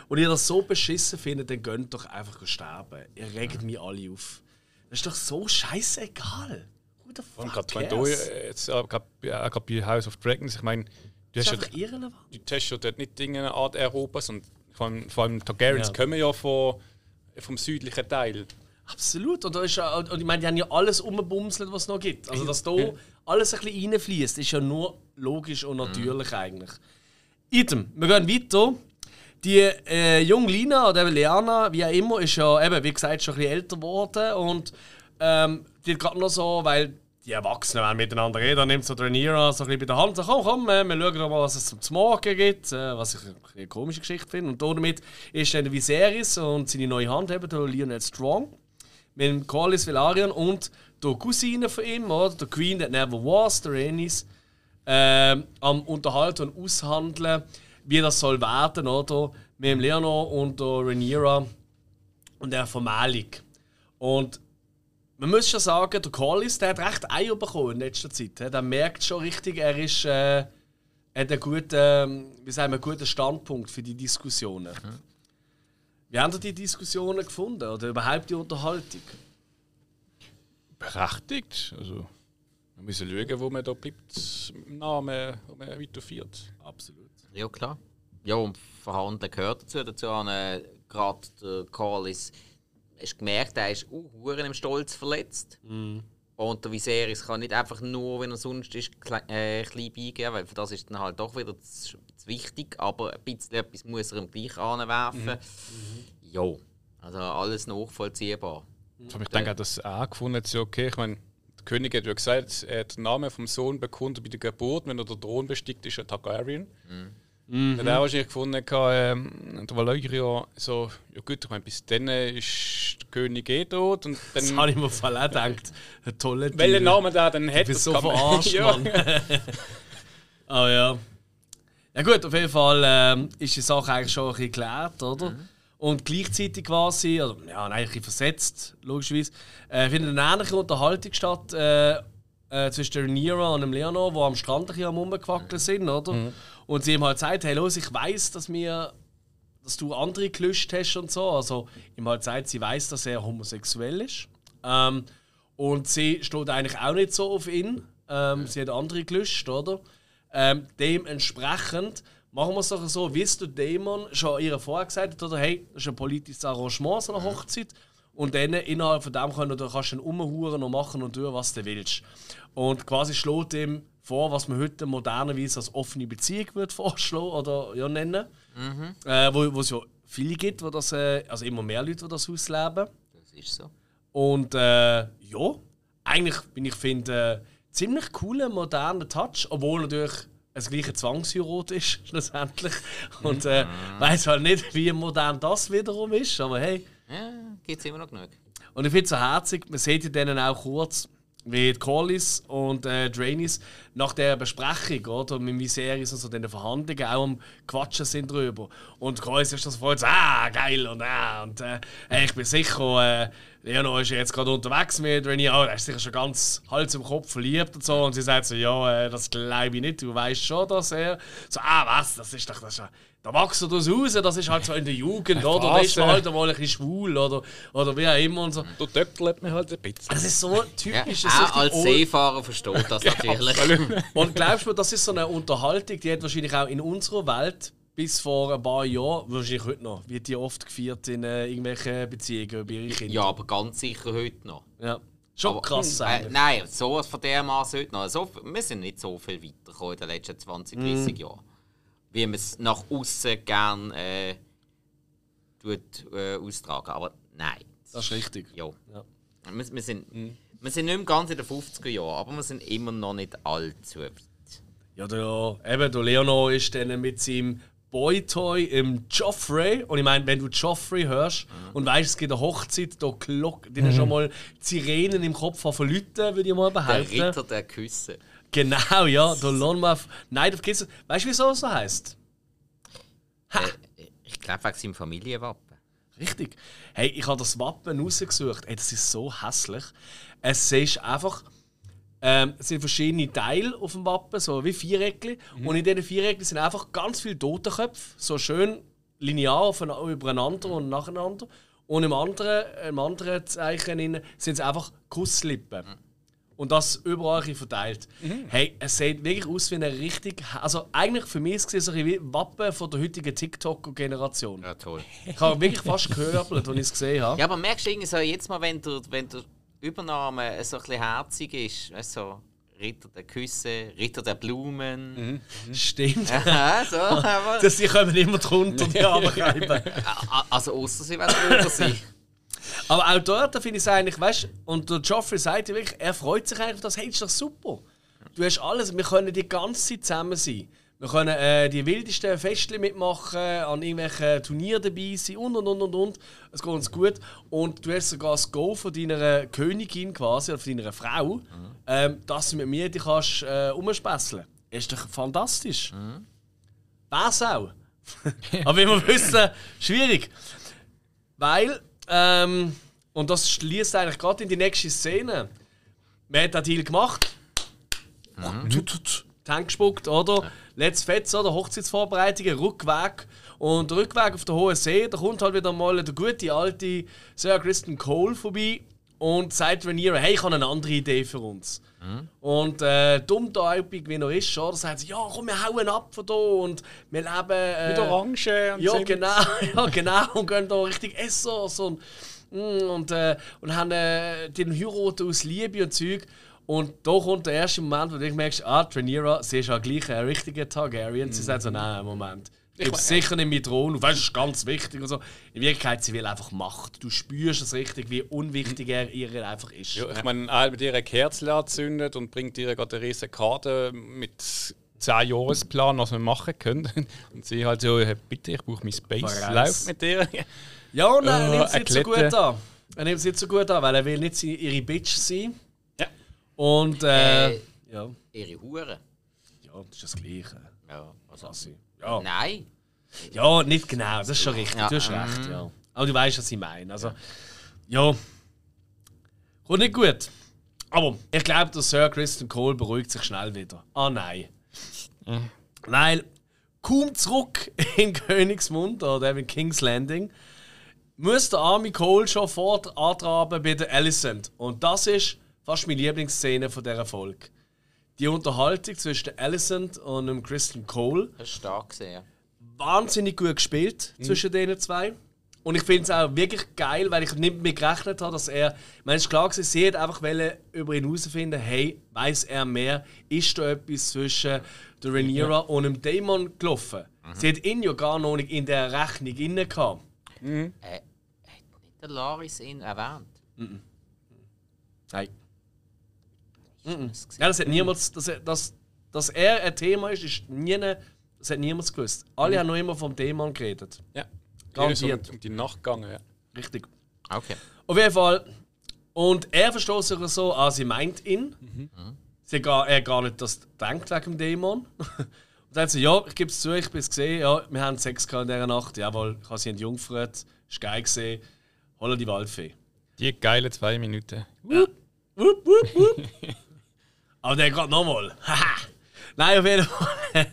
und ihr das so beschissen findet, dann gönnt doch einfach sterben. Ihr regt mich alle auf. Das ist doch so scheißegal. Who the Und gerade wenn du äh, jetzt äh, gerade gerade bei House of Dragons, ich meine, du Das hast ist ja, irrelevant. du hast ja dort nicht Dinge eine Art Europas und vor allem, vor allem Targaryens Ja. kommen ja von, vom südlichen Teil. Absolut. Und, da ist ja, und ich meine, die haben ja alles umbumselt, was es noch gibt. Also, dass da alles ein bisschen reinfließt, ist ja nur logisch und natürlich eigentlich. Item, wir gehen weiter. Die äh, junge Lina oder eben Leana, wie auch immer, ist ja eben, wie gesagt, schon ein bisschen älter geworden. Und ähm, die hat gerade noch so, weil die Erwachsenen wollen miteinander reden, dann nimmt so Rhaenyra so ein bisschen bei der Hand und sagt, komm, komm, äh, wir schauen doch mal, was es zum Morgen gibt, äh, was ich eine komische Geschichte finde. Und damit ist dann Viserys und seine neue Hand, eben der Lionel Strong, mit dem Corlys Velaryon und der Cousine von ihm, oder? der Queen that never was, der Rhaenys, ähm, am Unterhalten und Aushandeln, wie das soll werden, oder? Mit dem Leonor und der Rhaenyra und der Vermählung. Und man muss schon sagen, der Collis, der hat recht Eier bekommen in letzter Zeit. Der merkt schon richtig, er ist äh, hat einen guten, ähm, wie sagen wir, einen guten Standpunkt für die Diskussionen. Mhm. Wie haben Sie die Diskussionen gefunden oder überhaupt die Unterhaltung? Berechtigt. Also, wir müssen schauen, wo man da bleibt, im Namen, wo man weiterführt. Absolut. Ja, klar. Ja, und Verhandeln gehört dazu. Dazu äh, gerade der Callis hast gemerkt, er ist uh, im Stolz verletzt. Mm. Und der Viserys kann nicht einfach nur, wenn er sonst ist, klein, äh, klein beigeben, weil für das ist dann halt doch wieder zu, zu wichtig. Aber ein bisschen etwas muss er ihm gleich anwerfen. Mhm. Ja, also alles nachvollziehbar. Also ich denke, das auch gefunden hat, okay, ich meine, der König hat ja gesagt, er hat den Namen vom Sohn bekundet bei der Geburt, wenn er der Thron bestickt ist, er Targaryen. Mhm. Mhm. Dann auch wahrscheinlich gefunden, ähm, der Valerio so, ja gut, ich meine, bis dann ist der König eh tot. Und dann, das habe ich mir voll auch gedacht. Ein toller Welchen Namen der dann hat, du bist so verarscht, Mann. oh ja. Ja gut, auf jeden Fall ähm, ist die Sache eigentlich schon ein bisschen geklärt, oder? Mhm. Und gleichzeitig quasi, also, ja, nein, ein bisschen versetzt, logischerweise, äh, findet eine ähnliche Unterhaltung statt äh, äh, zwischen der Nira und dem Leonor, die am Strand ein bisschen am Rumgewackelt sind, oder? Mhm. Und sie ihm halt sagt, hey, los, ich weiß, dass mir dass du andere gelöscht hast und so. Also ihm halt sagt, sie weiß, dass er homosexuell ist. Ähm, und sie steht eigentlich auch nicht so auf ihn. Ähm, sie hat andere gelöscht, oder? Ähm, dementsprechend machen wir es doch so, wie es der Dämon schon ihr vorher gesagt hat, oder hey, das ist ein politisches Arrangement, so eine Hochzeit. Und dann innerhalb von dem können, kannst du umhuren und machen und tun, was du willst. Und quasi schlägt ihm vor, was man heute modernerweise als offene Beziehung würde vorschlagen oder ja, nennen. Mhm. Äh, wo, es ja viele gibt, wo das, äh, also immer mehr Leute, die das ausleben. Das ist so. Und äh, ja, eigentlich bin ich finde äh, ziemlich cooler moderner Touch, obwohl natürlich das gleiche Zwangsheirat ist schlussendlich. Und äh, mhm. weiß halt nicht, wie modern das wiederum ist, aber hey. Ja, gibt es immer noch genug. Und ich finde es so herzig, man sieht ja denen auch kurz, wie Collis und äh, Drainis nach der Besprechung oder, mit Viserys und so den Verhandlungen auch am Quatschen sind drüber. Und Collis ist das voll so, ah, geil und ah, und äh, ich bin sicher, äh, Leonor ist jetzt gerade unterwegs mit Rainy, oh, er ist sicher schon ganz Hals im Kopf verliebt und so. Und sie sagt so, ja, äh, das glaube ich nicht, du weißt schon, dass er. So, ah, was, das ist doch, das ist ja da wächst das raus, das ist halt so in der Jugend, oder? Da ist man halt mal ein bisschen schwul, oder, oder wie auch immer. Und so. Da töckelt man halt ein bisschen. Das ist so typisch. Ja, auch als Seefahrer versteht das natürlich. und glaubst du, das ist so eine Unterhaltung, die hat wahrscheinlich auch in unserer Welt bis vor ein paar Jahren, wahrscheinlich heute noch, wird die oft geführt in äh, irgendwelchen Beziehungen bei ihren Kindern. Ja, aber ganz sicher heute noch. Ja. Schon aber, krass äh, Nein, sowas von der Maße heute noch. So, wir sind nicht so viel weitergekommen in den letzten 20, 30 mm. Jahren wie man es nach außen gerne äh, tut, äh, austragen. Aber nein. Das ist richtig. Ja. ja. Wir, wir, sind, mhm. wir sind nicht mehr ganz in den 50er Jahren, aber wir sind immer noch nicht allzu weit. Ja, der, eben, der Leonor ist dann mit seinem Boy-Toy im Joffrey. Und ich meine, wenn du Joffrey hörst mhm. und weißt, es gibt eine Hochzeit, da glockt mhm. schon mal Sirenen im Kopf von Leuten, würde ich mal behaupten. Der Ritter der Küsse. Genau, ja, der Lonmouth Night of Kisses. Weißt du, wieso es so heißt? Äh, ich glaube, wegen seinem Familienwappen. Richtig. Hey, ich habe das Wappen rausgesucht. Hey, das ist so hässlich. Es ist einfach. Ähm, es sind verschiedene Teile auf dem Wappen, so wie Viereckli. Mhm. Und in diesen Viereckli sind einfach ganz viele Totenköpfe, so schön linear übereinander und nacheinander. Und im anderen, im anderen Zeichen sind es einfach Kusslippen. Mhm. Und das überall verteilt. Mhm. Hey, es sieht wirklich aus wie eine richtig. Also, eigentlich für mich ist es so ein wie Wappen von der heutigen TikTok-Generation. Ja, toll. Ich habe wirklich fast gehört, als ich es gesehen habe. Ja, aber merkst du irgendwie so, jetzt mal, wenn der, wenn der Übernahme so ein bisschen herzig ist, weißt, so Ritter der Küsse, Ritter der Blumen. Mhm. mhm. Stimmt. Ja, so, aber... Sie kommen immer drunter, die Arme Also, außer sie werden drüber sein. Aber auch dort finde ich es eigentlich, weißt du, und der Joffrey sagt ja wirklich, er freut sich eigentlich auf das, hey, ist doch super. Du hast alles, wir können die ganze Zeit zusammen sein. Wir können äh, die wildesten Festchen mitmachen, an irgendwelchen Turnieren dabei sein und und und und und. Es geht uns gut. Und du hast sogar das Go von deiner Königin quasi, oder von deiner Frau, mhm. ähm, dass du mit mir die kannst äh, umspässeln. Ist doch fantastisch. Mhm. Wär's auch. Aber wie wir wissen, schwierig. Weil ähm, und das schließt eigentlich gerade in die nächste Szene. Man hat den Deal gemacht. Mhm. Tank gespuckt, oder? Let's Fetz, oder? Hochzeitsvorbereitungen, Rückweg. Und der Rückweg auf der Hohen See, da kommt halt wieder mal der gute alte Sir Kristen Cole vorbei und sagt Rhaenyra, hey, ich habe eine andere Idee für uns. Mhm. Und äh, dumm da wie er ist, oder, sagt sie, ja komm, wir hauen ab von hier und wir leben... Äh, Mit Orange und Ja, Zimt. genau, ja, genau, und gehen da richtig essen und, mm, und, äh, und haben äh, den heiraten aus Liebe und Zeug. Und da kommt der erste Moment, wo du merkst, ah, Rhaenyra, sie ist ja gleich ein richtiger Targaryen. Mhm. Sie sagt so, nein, Moment. Ich bin sicher nicht mit Thron. Weißt, das ist ganz wichtig und so. In Wirklichkeit, sie will einfach Macht. Du spürst es richtig, wie unwichtig er ihr einfach ist. Ja, ich meine, er mit ihr ein Kerzen anzündet und bringt ihr gerade eine riesige Karte mit 10 Jahresplan, was wir machen können. Und sie halt so, bitte, ich brauche mein Space Life mit dir. Ja, und er nimmt es nicht so gut an. Er nimmt es nicht so gut an, weil er will nicht ihre Bitch sein. Und, äh, äh ja. Ihre Hure. Ja, das ist das Gleiche. Ja, also. Ja. Nein. Ja, nicht genau, das ist schon richtig. Ja. Du hast recht, ja. Aber du weißt, was ich meine. Also, ja. Kommt nicht gut. Aber ich glaube, der Sir Christian Cole beruhigt sich schnell wieder. Ah, nein. Mhm. Nein, kaum zurück in Königsmund oder eben King's Landing, muss der arme Cole schon fort antraben bei der Alicent. Und das ist fast meine Lieblingsszene von dieser Folge die Unterhaltung zwischen Alicent und dem Christian Cole. Das ist stark gesehen. Wahnsinnig gut gespielt mhm. zwischen den zwei. Und ich finde es auch wirklich geil, weil ich nicht mehr gerechnet habe, dass er. Ich meine, es ist klar, gewesen, sie hat einfach über ihn herausfinden, hey, weiß er mehr? Ist da etwas zwischen der Rhaenyra ja. und dem Dämon gelaufen? Mhm. Sie hat ihn ja gar noch nicht in der Rechnung inne gehabt. Mhm. Äh, hat nicht der Laris ihn erwähnt? Mhm. Nein. Mhm. Ja, das hat niemals, dass, dass, dass er ein Thema ist, ist nie, das hat niemand gewusst. Alle mhm. haben noch immer vom Thema geredet. Ja. Garantiert. Um, um die Nacht gegangen, ja. Richtig. Okay. Auf jeden Fall. Und er versteht sich so, ah, sie meint ihn. Mhm. Sie gar, er gar nicht das denkt wegen dem Dämon. Und dann sagt sie, ja, ich gebe es zu, ich bin es gesehen, ja, wir haben Sex in dieser Nacht. Jawohl, ich habe sie entjungfert, ist geil gesehen. Holla die Waldfee. Die geile zwei Minuten. Ja. Wupp, wupp, wupp. Aber der geht nochmal. Nein, auf jeden Fall.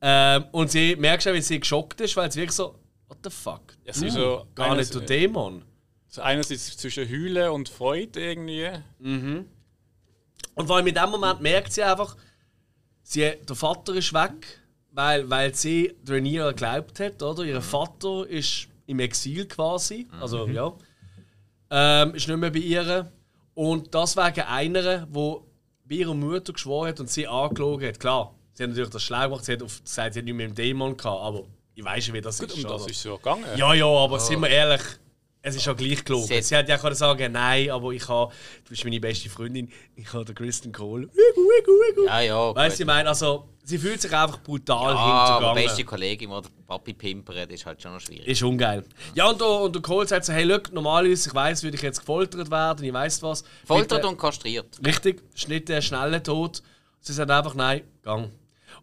ähm, und sie merkt schon, wie sie geschockt ist, weil sie wirklich so, what the fuck? Ja, sie uh, so gar nicht der Dämon. So einerseits zwischen Hülle und Freude irgendwie. Mhm. Und vor allem in dem Moment merkt sie einfach, sie, der Vater ist weg, weil, weil sie Rhaenyra geglaubt hat, oder? Ihr mhm. Vater ist im Exil quasi, also mhm. ja. Ähm, ist nicht mehr bei ihr. Und das wegen einer, wo bei ihrer Mutter geschworen hat und sie angelogen hat. Klar, sie hat natürlich das schlau gemacht, sie hat auf, gesagt, sie hat nicht mehr mit dem Dämon gehabt, aber ich weiß schon, wie das Gut, ist. Um das ist so gegangen. Ja, ja, aber oh. sind wir ehrlich, es ist ja gleich gelogen. Sie, sie hätte ja können sagen, nein, aber ich habe, du bist meine beste Freundin, ich habe den Kristen Cole. Ja, ja. Weißt du, ich meine, also, sie fühlt sich einfach brutal ja, hintergangen. Ja, beste Kollegin, die Papi pimpert, ist halt schon noch schwierig. Ist ungeil. Ja, und der, und der Cole sagt so, hey, look, normalerweise, ich weiß, würde ich jetzt gefoltert werden, ich weiß was. Foltert und kastriert. Richtig, ist nicht der schnelle Tod. Sie sagt einfach, nein, gang.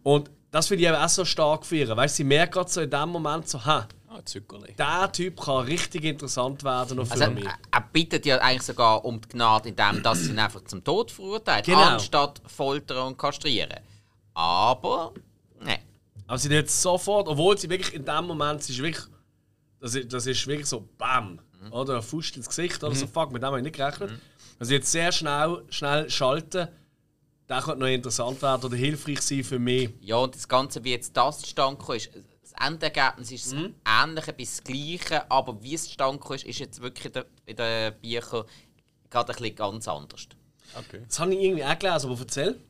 Und das finde ich auch so stark für ihr. Weißt du, sie merkt gerade so in dem Moment so, ha, Ah, Zuckerli. Der Typ kann richtig interessant werden noch für also, mich. Er bittet ja eigentlich sogar um die Gnade, indem dass sie ihn einfach zum Tod verurteilt, genau. anstatt foltern und kastrieren. Aber, ne. Aber sie hat sofort, obwohl sie wirklich in dem Moment, sie ist wirklich, das ist, das ist wirklich so BAM! Mhm. Oder ein Fuß ins Gesicht oder mhm. so, fuck, mit dem habe ich nicht gerechnet. Mhm. Also jetzt sehr schnell, schnell schalten der könnte noch interessant werden oder hilfreich sein für mich. Ja, und das Ganze, wie jetzt das zustande ist, das Endergebnis ist mhm. ähnlich bis das Gleiche, aber wie es zustande ist, ist jetzt wirklich in den, in den Büchern gerade ein bisschen ganz anders. Okay. Das habe ich irgendwie auch gelesen, aber erzähl.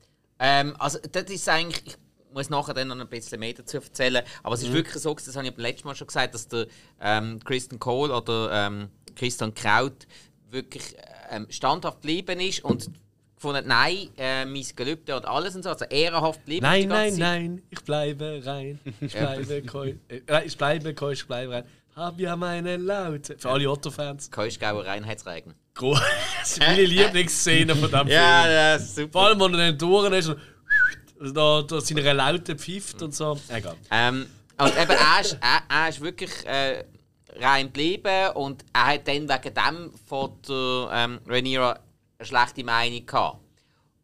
Ähm, also, das ist eigentlich. Ich muss nachher dann noch ein bisschen mehr dazu erzählen. Aber es ist mhm. wirklich so, das habe ich beim letzten Mal schon gesagt, dass der ähm, Christian Cole oder ähm, Christian Kraut wirklich ähm, standhaft geblieben ist und gefunden, nein, äh, mein Gelübde und alles und so, also ehrenhaft bleiben. Nein, nein, nein, ich bleibe rein, ich bleibe keusch, äh, ich bleibe keusch, ich bleibe rein. Hab ja meine Laute. Für alle Otto-Fans. Keuschgauer Reinheitsregen. das ist meine Lieblingsszene von diesem Film. Ja, ja, super. Vor allem, wenn er dann durch ist und da, da seine Laute pfeift und so. Egal. Ähm, und eben, er ist, er, er ist wirklich... Äh, rein geblieben und er hat dann wegen dem von der ähm, Rhaenyra eine schlechte Meinung gehabt.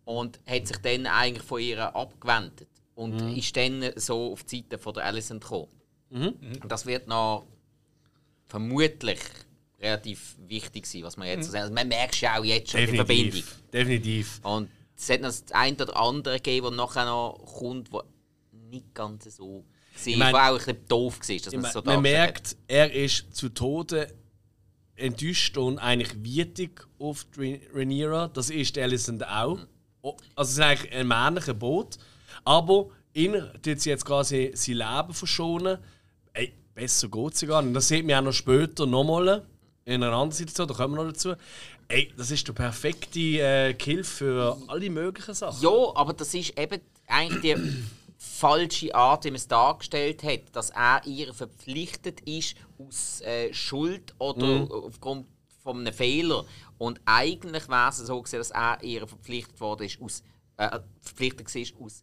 Und hat sich dann eigentlich von ihr abgewendet. Und Mhm. ist dann so auf die Seite von der Alicent gekommen. Mhm. Und das wird noch vermutlich relativ wichtig sein, was man Mhm. jetzt sagt. Also man merkt ja auch jetzt schon die Verbindung. Definitiv. Definitiv. Und es hat noch das eine oder andere gegeben, das nachher noch kommt, wo nicht ganz so war, mein- wo auch ein bisschen doof war, dass Ich mein, so man dargestellt hat. merkt, er ist zu Tode enttäuscht und eigentlich wütig auf Rhaenyra. Das ist Alicent auch. Oh, Also es ist eigentlich ein männlicher Boot. Aber ihn tut sie jetzt quasi sein Leben verschonen. Ey, besser geht es gar nicht. Das sieht man auch noch später nochmal in einer anderen Situation, da kommen wir noch dazu. Ey, das ist der perfekte äh, Kill für alle möglichen Sachen. Ja, aber das ist eben eigentlich die falsche Art, wie man es dargestellt hat, dass er ihr verpflichtet ist aus äh, Schuld oder Mhm. aufgrund von einem Fehler. Und eigentlich wäre es so gewesen, dass er ihr verpflichtet worden ist aus äh, verpflichtet war aus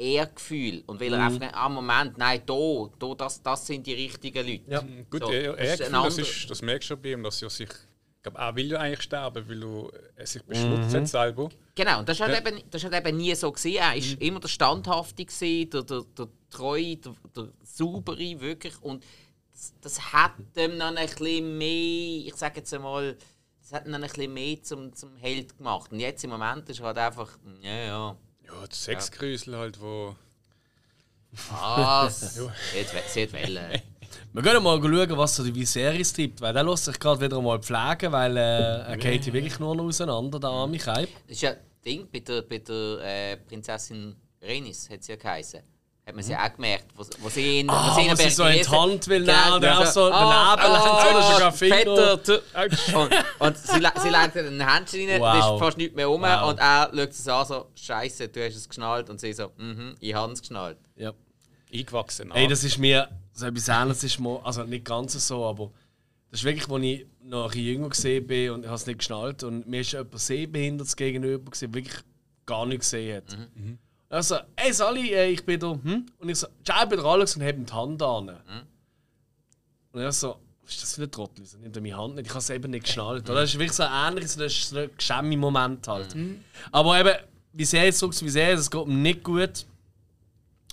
Ehrgefühl und weil er Mhm. einfach ah Moment nein da, da das, das sind die richtigen Leute. Ja. Gut, So, er, das er ist das, ist, das merkst du schon bei ihm, dass er sich. Ich glaube, er will ja eigentlich sterben, weil er er sich Mhm. beschmutzt hat selber. Genau, und das war halt, Ja. eben, das ist halt eben nie so. Gewesen. Er war immer der Standhafte, gewesen, der, der, der Treue, der, der Saubere, wirklich. Und das, das hat ihm dann ein bisschen mehr, ich sage jetzt einmal, das hat ihn dann ein bisschen mehr zum, zum Held gemacht. Und jetzt im Moment ist er halt einfach, ja, ja. Ja, das Sexgrüsel halt, wo. Was? hat Welle. Wir können mal schauen, was so die Viserys treibt, weil der lässt sich gerade wieder mal pflegen, weil äh, er geht hier wirklich nur noch auseinander, der arme Keib. Das ist ja das Ding bei der, bei der äh, Prinzessin Renis, hat sie ja geheißen. Hat man sie auch gemerkt, wo, wo sie ihn, Ah, wo sie ihn wo sie so in die. Hand will nehmen und er auch so ah, daneben das ist sogar Finger. Peter, tu- und, und sie, sie legt ein Händchen rein, Wow. da ist fast nichts mehr rum Wow. und er schaut sie an so, Scheiße, du hast es geschnallt und sie so, mhm, ich habe es geschnallt. Ja. Eingewachsen. Ey, das ist mir so etwas ähnliches, ist mir, also nicht ganz so, aber das ist wirklich, als ich noch ein bisschen jünger gesehen bin und ich habe es nicht geschnallt und mir ist jemand sehbehindert gegenüber, der wirklich gar nicht gesehen hat. Also, ey Sally, äh, ich bin da, hm? Und ich so, ciao, ich bin der Alex und habe die Hand an. Und er so, was ist das für ein Trottel? So, nimmt er meine Hand nicht, ich habe es eben nicht geschnallt. Oder? Das ist wirklich so ähnlich, so das ist so ein Moment halt. Aber eben, wie sehr jetzt so wie sehr, es geht ihm nicht gut.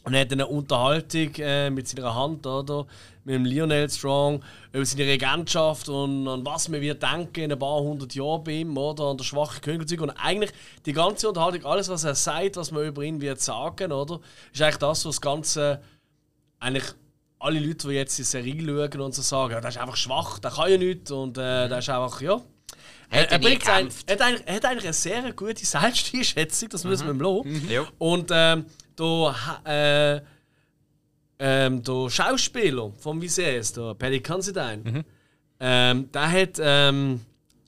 Und er hat eine Unterhaltung äh, mit seiner Hand, oder? Mit dem Lionel Strong über seine Regentschaft und an was man wird denken in ein paar hundert Jahren bei ihm, oder? An der schwachen Königszug. Und eigentlich die ganze Unterhaltung, alles, was er sagt, was man über ihn wird sagen, oder? Ist eigentlich das, was das Ganze eigentlich alle Leute, die jetzt die Serie schauen und so sagen, ja, der ist einfach schwach, der kann ja nichts und äh, der ist einfach, ja. Er, Hat er, er bringt ein, er, hat eigentlich, er hat eigentlich eine sehr gute Selbsteinschätzung, das müssen wir ihm loben. Ja. Und ähm, der, äh, ähm, der Schauspieler vom Viserys, der Paddy Considine, ähm, der, hat, ähm,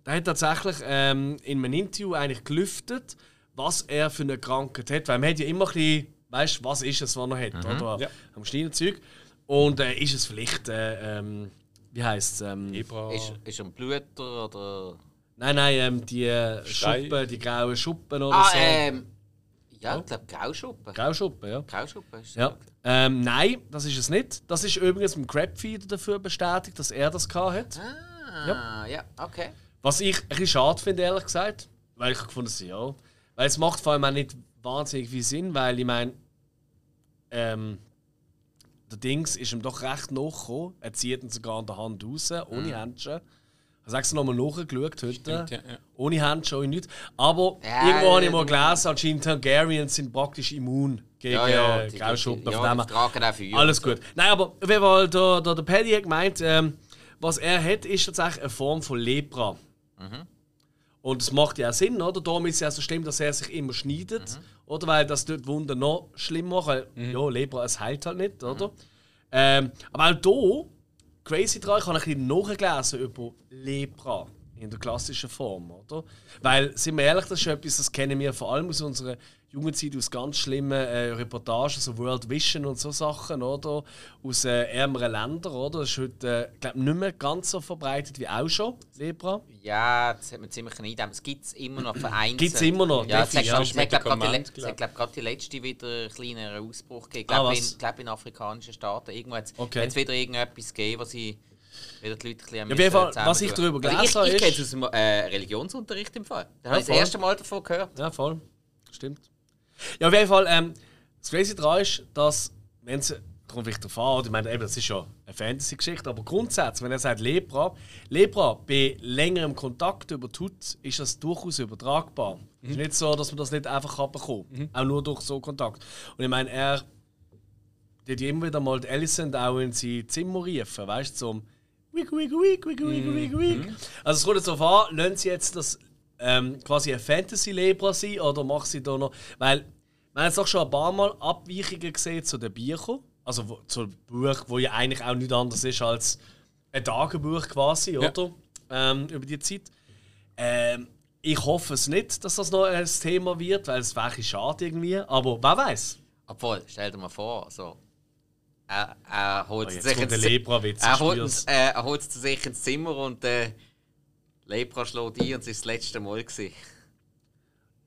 der hat tatsächlich ähm, in einem Interview eigentlich gelüftet, was er für eine Krankheit hat. Weil man hat ja immer ein bisschen, weißt was ist es, was er hat, oder? Ja. Am Steinzeug. Und äh, ist es vielleicht, äh, ähm, wie heisst es? Ähm. Ist, ist er ein Blüter oder. nein, nein, ähm, die äh, Stein. Schuppen, die grauen Schuppen oder Ah, so. ähm. Ja, ich glaube Grauschuppen. Grauschuppen, ja. Grauschuppen ist Ja. Ähm, nein, das ist es nicht. Das ist übrigens im Crabfeeder dafür bestätigt, dass er das hat. Ah, ja, okay. Was ich ein bisschen schade finde, ehrlich gesagt. Weil ich gefunden habe, ja. Weil es macht vor allem auch nicht wahnsinnig viel Sinn, weil ich meine, ähm, der Dings ist ihm doch recht nachgekommen. Er zieht ihn sogar an der Hand raus, ohne Händchen. Habe extra nochmal nachgeschaut heute. Stimmt, ja, ja. Ohne Händchen, ohne nichts. Aber Ja, irgendwo habe ich mal gelesen, anscheinend Targaryens sind praktisch immun gegen Ja, ja. äh, die- Grauschuppen. Ja, tragen auch Feuer. alles gut. Nein, aber auf jeden Fall, der, der, der Paddy hat gemeint, ähm, was er hat, ist tatsächlich eine Form von Lepra. Und das macht ja auch Sinn, oder? Darum ist es ja so schlimm, dass er sich immer schneidet, oder? Weil das dort Wunder noch schlimmer macht. Weil, ja, Lepra, es heilt halt nicht, oder? Ähm, aber auch hier, crazy dran, ich habe ein bisschen nachgelesen über Lepra in der klassischen Form, oder? Weil, sind wir ehrlich, das ist etwas, das kennen wir vor allem aus unserer jungen Zeit aus ganz schlimmen äh, Reportagen, so World Vision und so Sachen, oder? Aus äh, ärmeren Ländern, oder? Das ist heute, äh, glaube nicht mehr ganz so verbreitet wie auch schon, Lepra. Ja, das hat man ziemlich eingedämmt. Es gibt es immer noch vereinzelt. Gibt's immer noch, Ja, es hat, definitiv. glaub- es hat, glaub, gerade die, es letzte wieder einen kleineren Ausbruch gegeben. Ich Ah, glaube, in, glaub, in afrikanischen Staaten. Irgendwo hat es Okay. wieder irgendetwas gegeben, was sie Wieder die Leute ein bisschen Ja, auf jeden Fall, was ich darüber Also gelesen habe, ich, ich kenne es aus dem äh, Religionsunterricht im Fall. Da Ja, habe ich das erste Mal davon gehört. Ja, voll. Stimmt. Ja, auf jeden Fall, ähm, das Crazy daran ist, dass, wenn sie, darum vielleicht erfahren, ich meine, eben, das ist ja eine Fantasy-Geschichte, aber grundsätzlich, wenn er sagt Lepra, Lepra, bei längerem Kontakt über Haut ist das durchaus übertragbar. Es ist nicht so, dass man das nicht einfach abbekommt, auch nur durch so Kontakt. Und ich meine, er, die hat immer wieder mal die Alicent auch in sein Zimmer riefen, weißt du, zum Wig, wig, wig, wig, wig, wig, wig. Also es kommt jetzt darauf an, lassen sie jetzt das ähm, quasi ein Fantasy-Lebra sein oder machen sie da noch. Weil wir haben jetzt auch schon ein paar Mal Abweichungen gesehen zu den Büchern. Also wo, zu einem Buch, wo ja eigentlich auch nichts anderes ist als ein Tagebuch quasi, oder? Ähm, über die Zeit. Ähm, ich hoffe es nicht, dass das noch ein Thema wird, weil es wäre schade irgendwie. Aber wer weiß? Obwohl, stell dir mal vor, so. Er, er holt Oh, sich ins der Zi- Lepra-Witz, Er holt, äh, er holt sich ins Zimmer und äh, Lepra schlägt ein und es war das letzte Mal. Gewesen.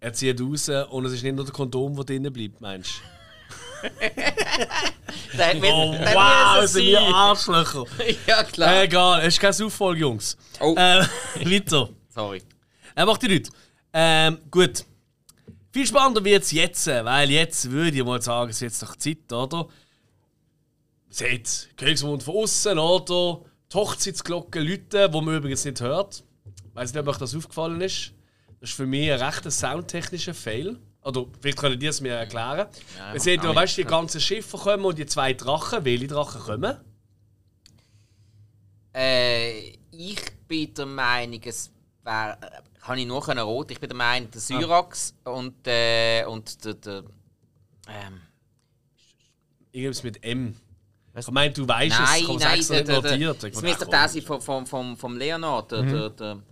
Er zieht raus und es ist nicht nur der Kondom, der drinnen bleibt, meinst du? Der mit- Oh, der wow, sind wir. Arschlöcher! Ja, klar. Äh, egal, es ist kein Auffolge, Jungs. Oh. Äh, weiter. Sorry. Er macht die nicht. Ähm, gut. Viel spannender wird es jetzt, weil jetzt würde ich mal sagen, es ist jetzt doch Zeit, oder? Seht, Königsmund von außen, oder? Die Hochzeitsglocke läuten, wo man übrigens nicht hört. Ich weiß nicht, ob euch das aufgefallen ist. Das ist für mich ein rechter soundtechnischer Fail. Oder vielleicht können die es mir erklären. Ja, Wir sehen ja, weißt du, die ganzen Schiffe kommen und die zwei Drachen. Welche Drachen kommen? Äh, ich bin der Meinung, es wäre. äh, Kann ich nur können rot. Ich bin der Meinung, der Syrax und, äh, und der. der ähm, Irgendwas mit M. Ich meine, du weißt es, nein, ich habe es nein, extra der, nicht notiert. Ich es fand, müsste der komm. sein vom, vom, vom, vom Leonard. Der, der, der,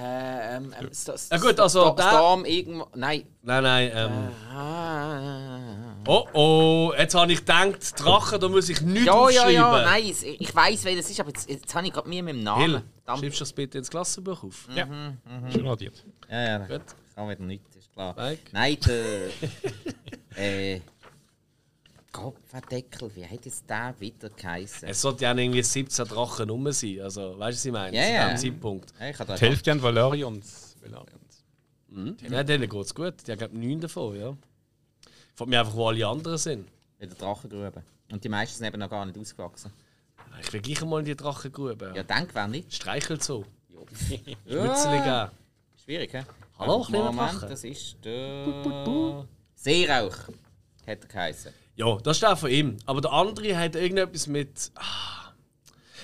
äh, ähm, ähm, St- Ja gut, also der- Storm irgendwo. Nein. Nein, nein. Ähm, Ah. oh oh, jetzt habe ich gedacht, Drachen, da muss ich nichts Ja, ja, ja, nein, es- ich weiß, wer das ist, aber jetzt, jetzt habe ich gerade mir mit dem Namen. Hill, schreibst du das bitte ins Klassenbuch auf? Ja, schon notiert. Ja, ja, Gut. kann wieder nicht, ist klar. Mike? Nein, der. äh. Kopfendeckel, wie hat jetzt der wieder geheißen? Es sollte ja irgendwie 17 Drachen rum sein. Also, weißt du, was ich meine? Ja, Zu ja. diesem Zeitpunkt. Ja, Die Hälfte an Valerians. Valerians. Ja, denen geht es gut. Die haben, glaube ich, 9 davon, ja. Ich frage mich einfach, wo alle anderen sind. wieder Drachengrube. Und die meisten sind eben noch gar nicht ausgewachsen. Ich will gleich mal in die Drachengrube. Ja, denk, wer nicht. Streichelt so. Ja. Mützeli geben. Schwierig, hä? Hallo, kleiner Moment, Drache. das ist der. Seerauch. Hat er geheißen. Ja, das ist der von ihm. Aber der andere hat irgendetwas mit. Ah.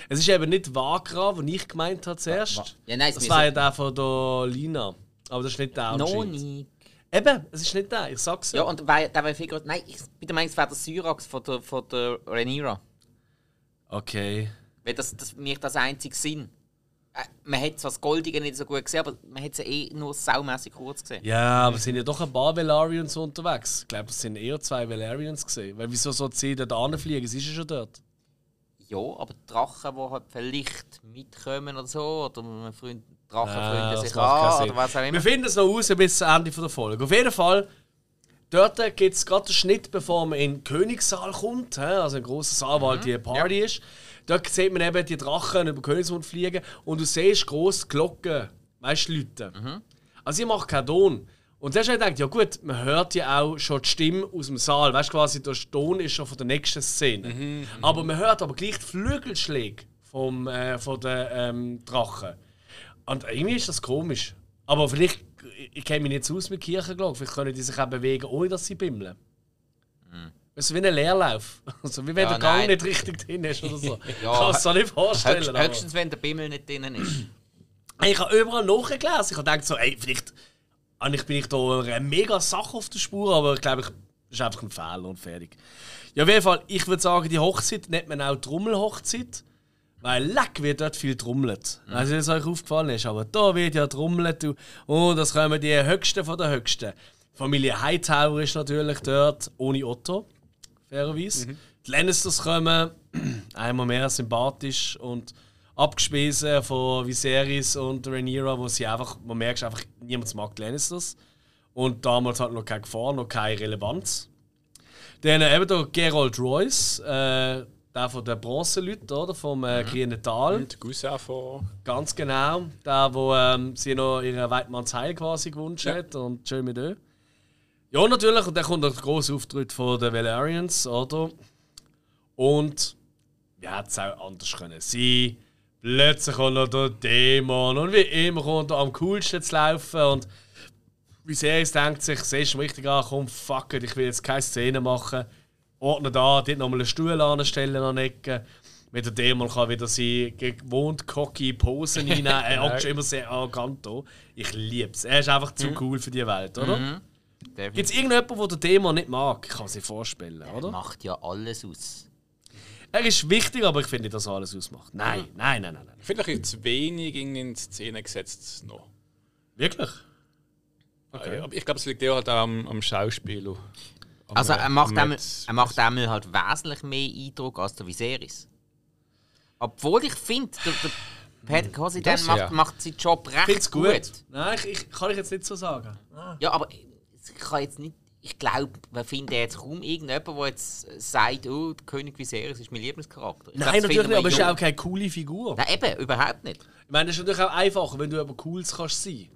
Es ist eben nicht Wagra, den ich gemeint habe zuerst. Ja, nein, das war ja der von der Lina. Aber das ist nicht der. Noch nicht. Eben, es ist nicht der, ich sag's Ja, und weil, der war viel größer. Nein, ich bin der Meinung, es wäre der Syrax von der, von der Rhaenyra. Okay. Weil das, das mir das einzige Sinn. Äh, man hat zwar das Goldige nicht so gut gesehen, aber man hat es eh nur saumässig kurz gesehen. Ja, aber es sind ja doch ein paar Valarians unterwegs. Ich glaube, es sind eher zwei Valarians gesehen. Weil wieso soll sie da hinfliegen? Sie ist ja schon dort. Ja, aber Drachen, die halt vielleicht mitkommen oder so, oder man freund, Drachen das sich an, oder was auch immer. Wir finden es noch raus bis zum Ende der Folge. Auf jeden Fall, dort gibt es gerade den Schnitt, bevor man in den Königssaal kommt. Also ein großer Saal, wo halt die Party ist. Dort sieht man eben die Drachen über Königsmund fliegen und du siehst grosse Glocken, weißt du, Leute. Also ich mache keinen Ton. Und dann habe ich gedacht, ja gut, man hört ja auch schon die Stimme aus dem Saal. Weißt du, quasi der Ton ist schon von der nächsten Szene. aber man hört aber gleich die Flügelschläge vom, äh, von den ähm, Drachen. Und irgendwie ist das komisch. Aber vielleicht, ich, ich kenne mich nicht aus mit Kirchenglocken, vielleicht können die sich auch bewegen, ohne dass sie bimmeln. Es ist wie ein Leerlauf. Also, wie wenn Ja, der Gang nein. nicht richtig drin ist oder so. Ja, ich kann es so nicht vorstellen. Höchst, höchstens, wenn der Bimmel nicht drin ist. ich habe überall nachgelesen. Ich habe gedacht, so, ey, vielleicht eigentlich bin ich da eine mega Sache auf der Spur, aber ich glaube, ich, das ist einfach ein Fehler und fertig. Ja, auf jeden Fall, ich würde sagen, die Hochzeit nennt man auch Trommelhochzeit. Weil leck wird dort viel trommelt. Weiß nicht, was euch aufgefallen ist, aber da wird ja trommelt. du. Und das kommen die Höchsten von den Höchsten. Familie Hightower ist natürlich dort, ohne Otto, fairerweise. Die Lannisters kommen, einmal mehr sympathisch und abgespiesen von Viserys und Rhaenyra, wo sie einfach, man merkt einfach, niemand mag die Lannisters. Und damals hat noch keine Gefahr, noch keine Relevanz. Dann eben der Gerald Royce, äh, der von den Bronzeleuten, oder? Vom äh, grünen Tal. Und Cousin von. Ganz genau. Der, wo ähm, sie noch ihren Weidmanns Heil quasi gewünscht hat und schön mit euch. Ja, natürlich. Und dann kommt noch der grosse Auftritt von den Valerians, oder? Und wie hätte es auch anders können sein? Plötzlich kommt noch der Dämon und wie immer kommt er am coolsten zu laufen und wie sehr es denkt sich, siehst du richtig an, komm, fuck it, ich will jetzt keine Szene machen. Ordne da, dort nochmal einen Stuhl anstellen an der Ecke. Mit der Dämon kann wieder sie gewohnt cocky Posen reinnehmen. Er hockt schon immer sehr arrogant da. Ich liebe es. Er ist einfach zu cool für die Welt, oder? Gibt es irgendjemanden, der den Dämon nicht mag? Ich kann sich vorstellen, oder? Macht ja alles aus. Er ist wichtig, aber ich finde nicht, dass er alles ausmacht. Nein, nein, nein, nein. nein. Ich finde, bisschen zu wenig in Szene gesetzt noch. Wirklich? Okay. Aber ich glaube, es liegt eher halt auch am, am Schauspieler. Am, Also er macht, Metz. er macht dem halt wesentlich mehr Eindruck als der Viserys. Obwohl ich finde, der, der Pat Das macht, ja. macht seinen Job recht Find's gut. gut. Nein, ich, ich, kann ich jetzt nicht so sagen. Ja, aber ich kann jetzt nicht. Ich glaube, wir finden jetzt kaum irgendjemanden, der jetzt sagt, oh, der König Viserys ist mein Lieblingscharakter. Ich glaub, Nein, das natürlich nicht, aber es ist auch keine coole Figur. Nein, eben, überhaupt nicht. Ich meine, das ist natürlich auch einfacher, wenn du aber Cooles kannst sein.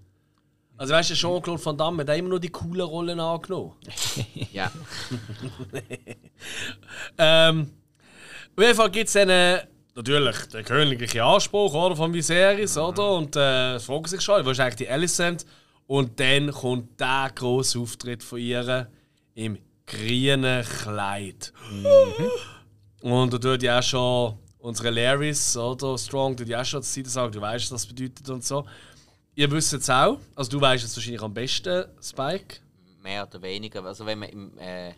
Also weißt du, Jean-Claude Van Damme hat immer nur die coolen Rollen angenommen. Ja. Ähm, auf jeden Fall gibt es dann äh, natürlich den königlichen Anspruch oder, von Viserys, oder? Und äh, es fragen sich schon, wo ist eigentlich die Alicent? Und dann kommt der grosse Auftritt von ihr im grünen Kleid. Und da tut ja auch schon unsere Larrys, oder? Strong, tut ja auch schon zur Seite sagen, du weißt, was das bedeutet und so. Ihr wisst es auch, also du weißt es wahrscheinlich am besten, Spike. Mehr oder weniger. Also wenn man im, äh,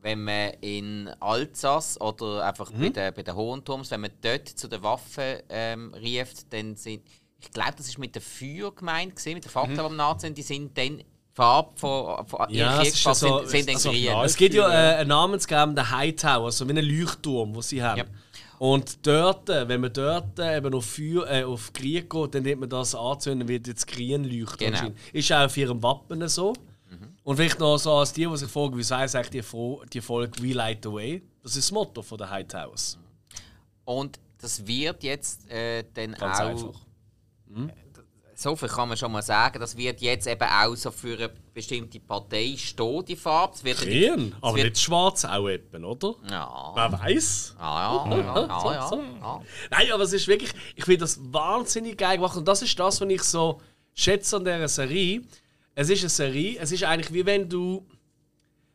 wenn man in Alsace oder einfach bei Mhm. den bei den Hohenturms, wenn man dort zu den Waffen ähm, rieft, dann sind ich glaube, das ist mit der Feuer gemeint gewesen, mit den Fakten, die am sind, die sind dann Farbe von, von Mhm. Ja, ja Kriegsfarbe so- sind, sind also, grün. Es gibt ja äh, einen namensgebenden Hightower, so wie einen Leuchtturm, den sie haben. Ja. Und dort, äh, wenn man dort äh, eben auf, Feuer, äh, auf Krieg geht, dann nimmt man das anzünden, wird jetzt grün leuchten. Genau. Ist auch auf ihrem Wappen so. Und vielleicht noch so als die, die sich fragen, wieso heißt eigentlich die, die Folge We Light the Way? Das ist das Motto von der Hightowers. Und das wird jetzt äh, dann Ganz auch. einfach. So viel kann man schon mal sagen. Das wird jetzt eben auch so für eine bestimmte Partei stehen, die Farbe. Es wird Grün, aber wird- nicht schwarz auch eben, oder? Ja. Wer weiß? Ah, ja, ja, ja, ja, ja. Nein, aber es ist wirklich, ich finde das wahnsinnig geil gemacht und das ist das, was ich so schätze an dieser Serie. Es ist eine Serie, es ist eigentlich wie wenn du,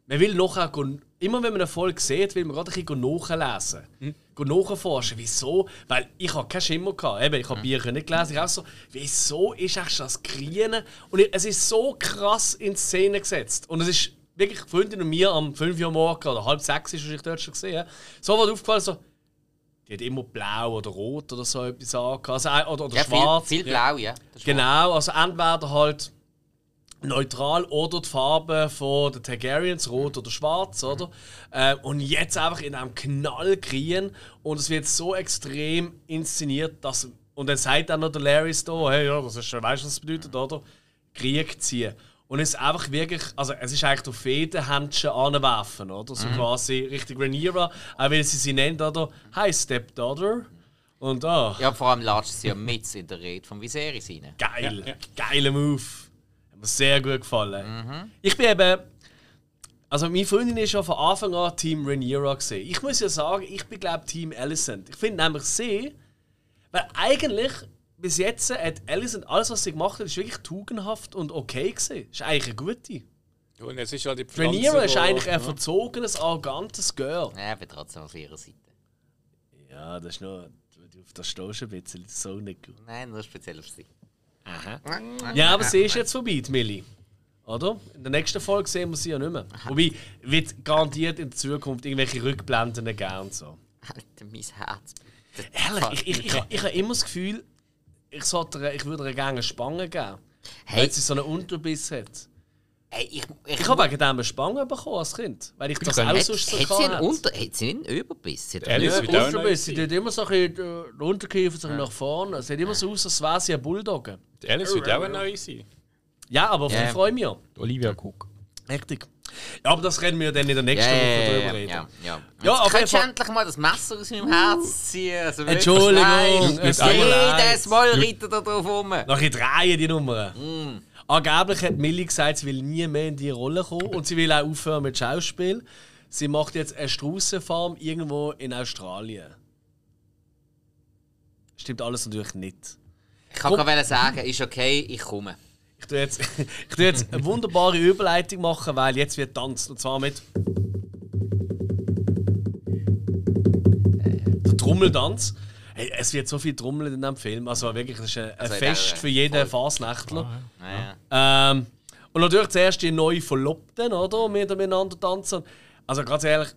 man will nachher, immer wenn man eine Folge sieht, will man gerade ein bisschen nachlesen, hm? Nachforschen, wieso, weil ich habe keinen Schimmer gehabt, eben, ich habe Bücher nicht gelesen, ich auch so, wieso ist eigentlich das Grüne und es ist so krass in Szene gesetzt. Und es ist wirklich, Freundin und mir am 5 Uhr morgen oder halb sechs ist, was ich dort schon gesehen so was aufgefallen, so, die hat immer blau oder rot oder so etwas angehabt. Also, ein- oder, oder Ja, schwarz. viel, viel blau, ja. Genau, also entweder halt neutral oder die Farbe von den Targaryens, rot oder schwarz, oder? Äh, und jetzt einfach in einem Knallgrün und es wird so extrem inszeniert, dass. Und dann sagt dann noch der Larry da, hey, ja, das ist, weißt du, was das bedeutet, oder? Krieg ziehen. Und es ist einfach wirklich, also es ist eigentlich auf Fädenhändchen anwerfen, oder? So quasi richtig Rhaenyra, auch wenn sie sie nennt, oder? Hi, Stepdaughter. Und ah, Ja, vor allem latscht sie ja mit in der Rede von Viserys rein. Geil. Geiler Move. Hat mir sehr gut gefallen. Ich bin eben. Also, meine Freundin ist schon von Anfang an Team Rhaenyra gesehen. Ich muss ja sagen, ich bin, glaube Team Alicent. Ich finde nämlich sie. Weil eigentlich, bis jetzt hat Alicent alles, was sie gemacht hat, ist wirklich tugendhaft und okay gesehen. Ist eigentlich eine gute. Und jetzt ist halt die Pflanze, Rhaenyra ist eigentlich ein ja. verzogenes, arrogantes Girl. Ja, aber trotzdem auf ihrer Seite. Ja, das ist nur. Auf der stehst du ein bisschen, das ist so nicht gut. Nein, nur speziell auf sie. Ja, aber sie ist jetzt vorbei, die Millie. Oder? In der nächsten Folge sehen wir sie ja nicht mehr. Wobei, wird garantiert in Zukunft irgendwelche Rückblenden geben und so. Alter, mein Herz. Ehrlich, ich, ich, ich, ich habe immer das Gefühl, ich, sollte, ich würde ihr gerne eine Spange geben. Hey. Wenn sie so einen Unterbiss hat. Ich, ich, Ich habe wegen dem eine Spange bekommen als Kind. Weil ich das kann- auch hat, sonst so hat, sie einen. Unter, hat sie einen Überbiss? Sie hat Alice Ja, wird auch Unterbiss. Sie tut immer so ein bisschen äh, den Unterkiefer so nach vorne. Es sieht immer so aus, als wäre sie ein Bulldogge. Die Alice wird auch neu sein. Ja, aber auf Ja. die freue ich mich ja. Olivia Cook. Richtig. Ja, aber das reden wir dann in der nächsten Ja, Woche ja, drüber ja, reden. ja, ja. Ja, Jetzt auf jeden könntest du Fall- endlich mal das Messer aus meinem Herz ziehen. Also Entschuldigung. Jedes Mal reitet er drauf rum. Nachher drehen die Nummern. Mm. Angeblich hat Millie gesagt, sie will nie mehr in die Rolle kommen und sie will auch aufhören mit Schauspiel. Sie macht jetzt eine Straußenfarm irgendwo in Australien. Stimmt alles natürlich nicht. Ich kann gerade sagen, ist okay, ich komme. Ich tue jetzt, ich tue jetzt eine wunderbare Überleitung machen, weil jetzt wird tanzt. Und zwar mit. Der Trommeltanz. Hey, es wird so viel trommeln in diesem Film. Also wirklich, das ist ein, ein Also, Fest für jeden Fasnächtler. Naja. Ähm, und natürlich zuerst die neuen Verlobten, oder? Wir miteinander tanzen. Also ganz ehrlich,